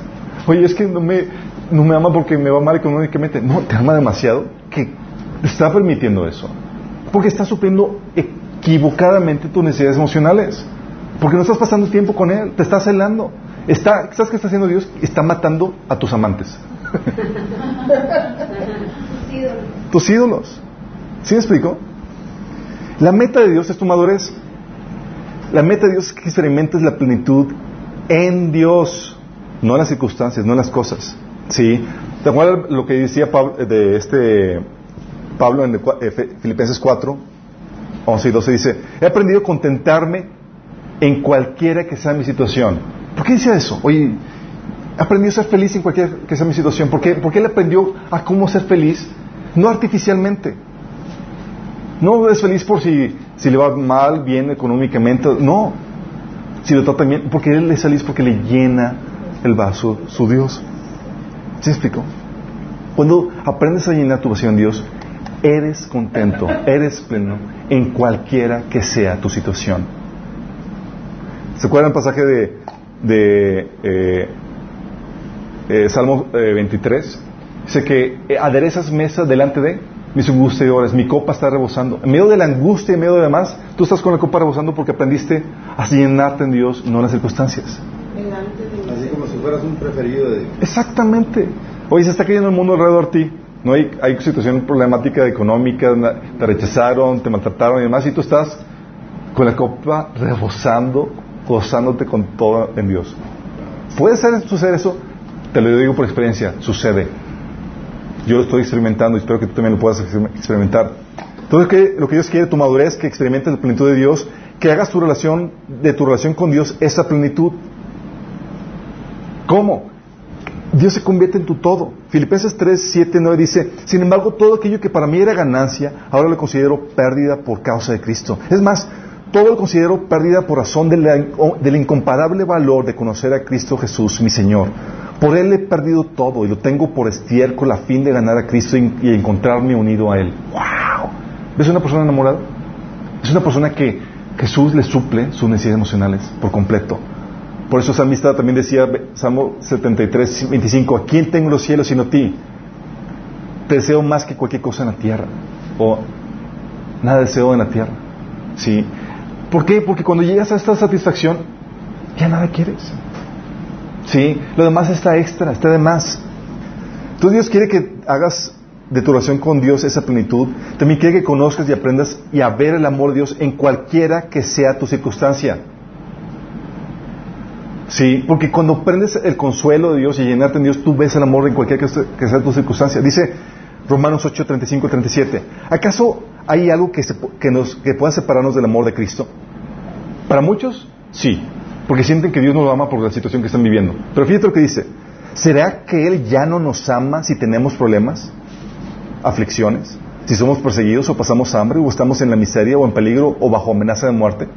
Oye, es que no me, no me ama porque me va mal económicamente. No, te ama demasiado que está permitiendo eso. Porque está supliendo equivocadamente tus necesidades emocionales. Porque no estás pasando tiempo con Él, te está celando. Está, ¿Sabes qué está haciendo Dios? Está matando a tus amantes, Tus ídolos. tus ídolos. ¿Sí me explico? La meta de Dios es tu madurez. La meta de Dios es que experimentes la plenitud en Dios, no en las circunstancias, no en las cosas. ¿Sí? ¿Te acuerdas lo que decía Pablo, de este Pablo en eh, Filipenses 4, 11 y 12? Dice, he aprendido a contentarme en cualquiera que sea mi situación. ¿Por qué dice eso? Oye, aprendió a ser feliz en cualquier que sea mi situación. ¿Por qué? Porque él aprendió a cómo ser feliz, no artificialmente. No es feliz por si, si le va mal, bien económicamente, no. Si lo trata bien, porque él es feliz porque le llena el vaso su Dios. ¿Sí explico? Cuando aprendes a llenar tu vacío en Dios, eres contento, eres pleno en cualquiera que sea tu situación. ¿Se acuerdan el pasaje de, de eh, eh, Salmo eh, 23? Dice que eh, aderezas mesa delante de mis angustiadores, mi copa está rebosando. En medio de la angustia, en medio de demás, tú estás con la copa rebosando porque aprendiste a llenarte en Dios, no en las circunstancias. Delante de Así como si fueras un preferido de Dios. Exactamente. Hoy se está cayendo el mundo alrededor de ti. No hay, hay situación problemática económica, te rechazaron, te maltrataron y demás, y tú estás con la copa rebosando, gozándote con todo en Dios. ¿Puede ser, suceder eso? Te lo digo por experiencia, sucede. Yo lo estoy experimentando y espero que tú también lo puedas exper- experimentar. Entonces, ¿qué- lo que Dios quiere, tu madurez, que experimentes la plenitud de Dios, que hagas tu relación, de tu relación con Dios, esa plenitud. ¿Cómo? Dios se convierte en tu todo. Filipenses 3, 7, 9 dice, sin embargo, todo aquello que para mí era ganancia, ahora lo considero pérdida por causa de Cristo. Es más, todo lo considero pérdida por razón del incomparable valor de conocer a Cristo Jesús, mi Señor. Por Él he perdido todo y lo tengo por estiércol a fin de ganar a Cristo y, y encontrarme unido a Él. ¡Wow! ¿Ves una persona enamorada? Es una persona que Jesús le suple sus necesidades emocionales por completo. Por eso el salmista también decía, Salmo 73, 25, ¿a quién tengo los cielos sino a ti? Te deseo más que cualquier cosa en la tierra. O nada deseo en la tierra. ¿Sí? ¿Por qué? Porque cuando llegas a esta satisfacción, ya nada quieres. ¿Sí? Lo demás está extra, está de más. Entonces Dios quiere que hagas de tu relación con Dios esa plenitud. También quiere que conozcas y aprendas y a ver el amor de Dios en cualquiera que sea tu circunstancia. Sí, porque cuando prendes el consuelo de Dios y llenarte en Dios, tú ves el amor en cualquier que sea tu circunstancia. Dice Romanos 8, 35, 37. ¿Acaso hay algo que, se que, nos, que pueda separarnos del amor de Cristo? Para muchos, sí, porque sienten que Dios no lo ama por la situación que están viviendo. Pero fíjate lo que dice. ¿Será que Él ya no nos ama si tenemos problemas, aflicciones, si somos perseguidos o pasamos hambre o estamos en la miseria o en peligro o bajo amenaza de muerte?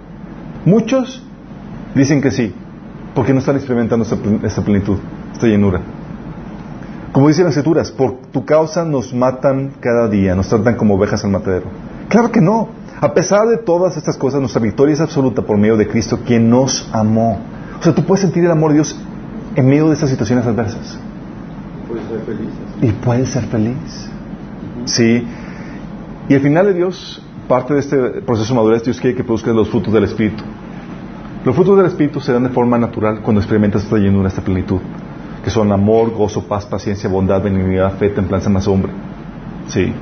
Muchos dicen que sí, porque no están experimentando esta plenitud, esta llenura. Como dicen las escrituras, por tu causa nos matan cada día, nos tratan como ovejas al matadero. Claro que no. A pesar de todas estas cosas, nuestra victoria es absoluta por medio de Cristo, quien nos amó. O sea, tú puedes sentir el amor de Dios en medio de estas situaciones adversas. Puede ser feliz. Y puedes ser feliz. Sí. Y al final de Dios, parte de este proceso de madurez, Dios quiere que produzcas los frutos del Espíritu. Los frutos del Espíritu se dan de forma natural cuando experimentas esta llenura, esta plenitud, que son amor, gozo, paz, paciencia, bondad, benignidad, fe, templanza, mansedumbre. Sí.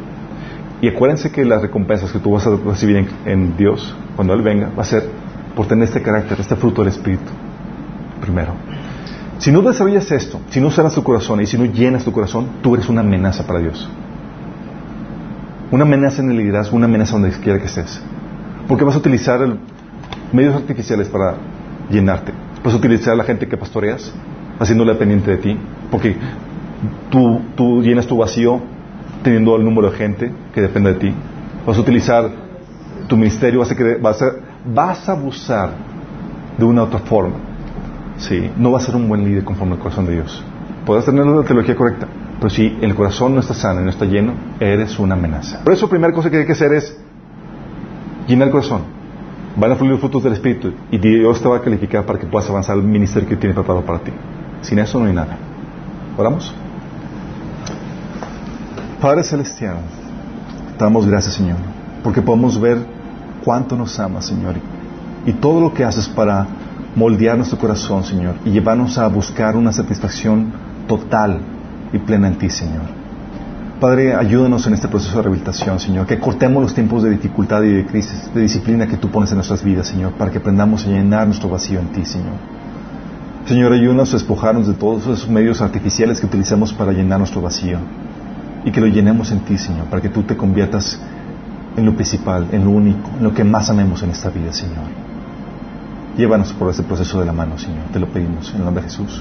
Y acuérdense que las recompensas que tú vas a recibir en, en Dios, cuando Él venga, va a ser por tener este carácter, este fruto del Espíritu. Primero. Si no desarrollas esto, si no sanas tu corazón y si no llenas tu corazón, tú eres una amenaza para Dios. Una amenaza en el liderazgo, una amenaza donde quiera que estés. Porque vas a utilizar el- medios artificiales para llenarte. A utilizar a la gente que pastoreas, haciéndola dependiente de ti. Porque tú, tú llenas tu vacío teniendo el número de gente que depende de ti. Vas a utilizar tu ministerio, vas a, vas a, vas a abusar de una otra forma. Sí, no vas a ser un buen líder conforme al corazón de Dios. Podrás tener la teología correcta, pero si el corazón no está sano y no está lleno, eres una amenaza. Por eso, la primera cosa que hay que hacer es llenar el corazón. Van a fluir los frutos del Espíritu y Dios te va a calificar para que puedas avanzar al ministerio que tiene preparado para ti. Sin eso no hay nada. ¿Oramos? Padre Celestial, te damos gracias, Señor, porque podemos ver cuánto nos amas, Señor, y todo lo que haces para moldear nuestro corazón, Señor, y llevarnos a buscar una satisfacción total y plena en ti, Señor. Padre, ayúdanos en este proceso de rehabilitación, Señor, que cortemos los tiempos de dificultad y de crisis, de disciplina que tú pones en nuestras vidas, Señor, para que aprendamos a llenar nuestro vacío en ti, Señor. Señor, ayúdanos a despojarnos de todos esos medios artificiales que utilizamos para llenar nuestro vacío y que lo llenemos en ti, Señor, para que tú te conviertas en lo principal, en lo único, en lo que más amemos en esta vida, Señor. Llévanos por este proceso de la mano, Señor. Te lo pedimos en el nombre de Jesús.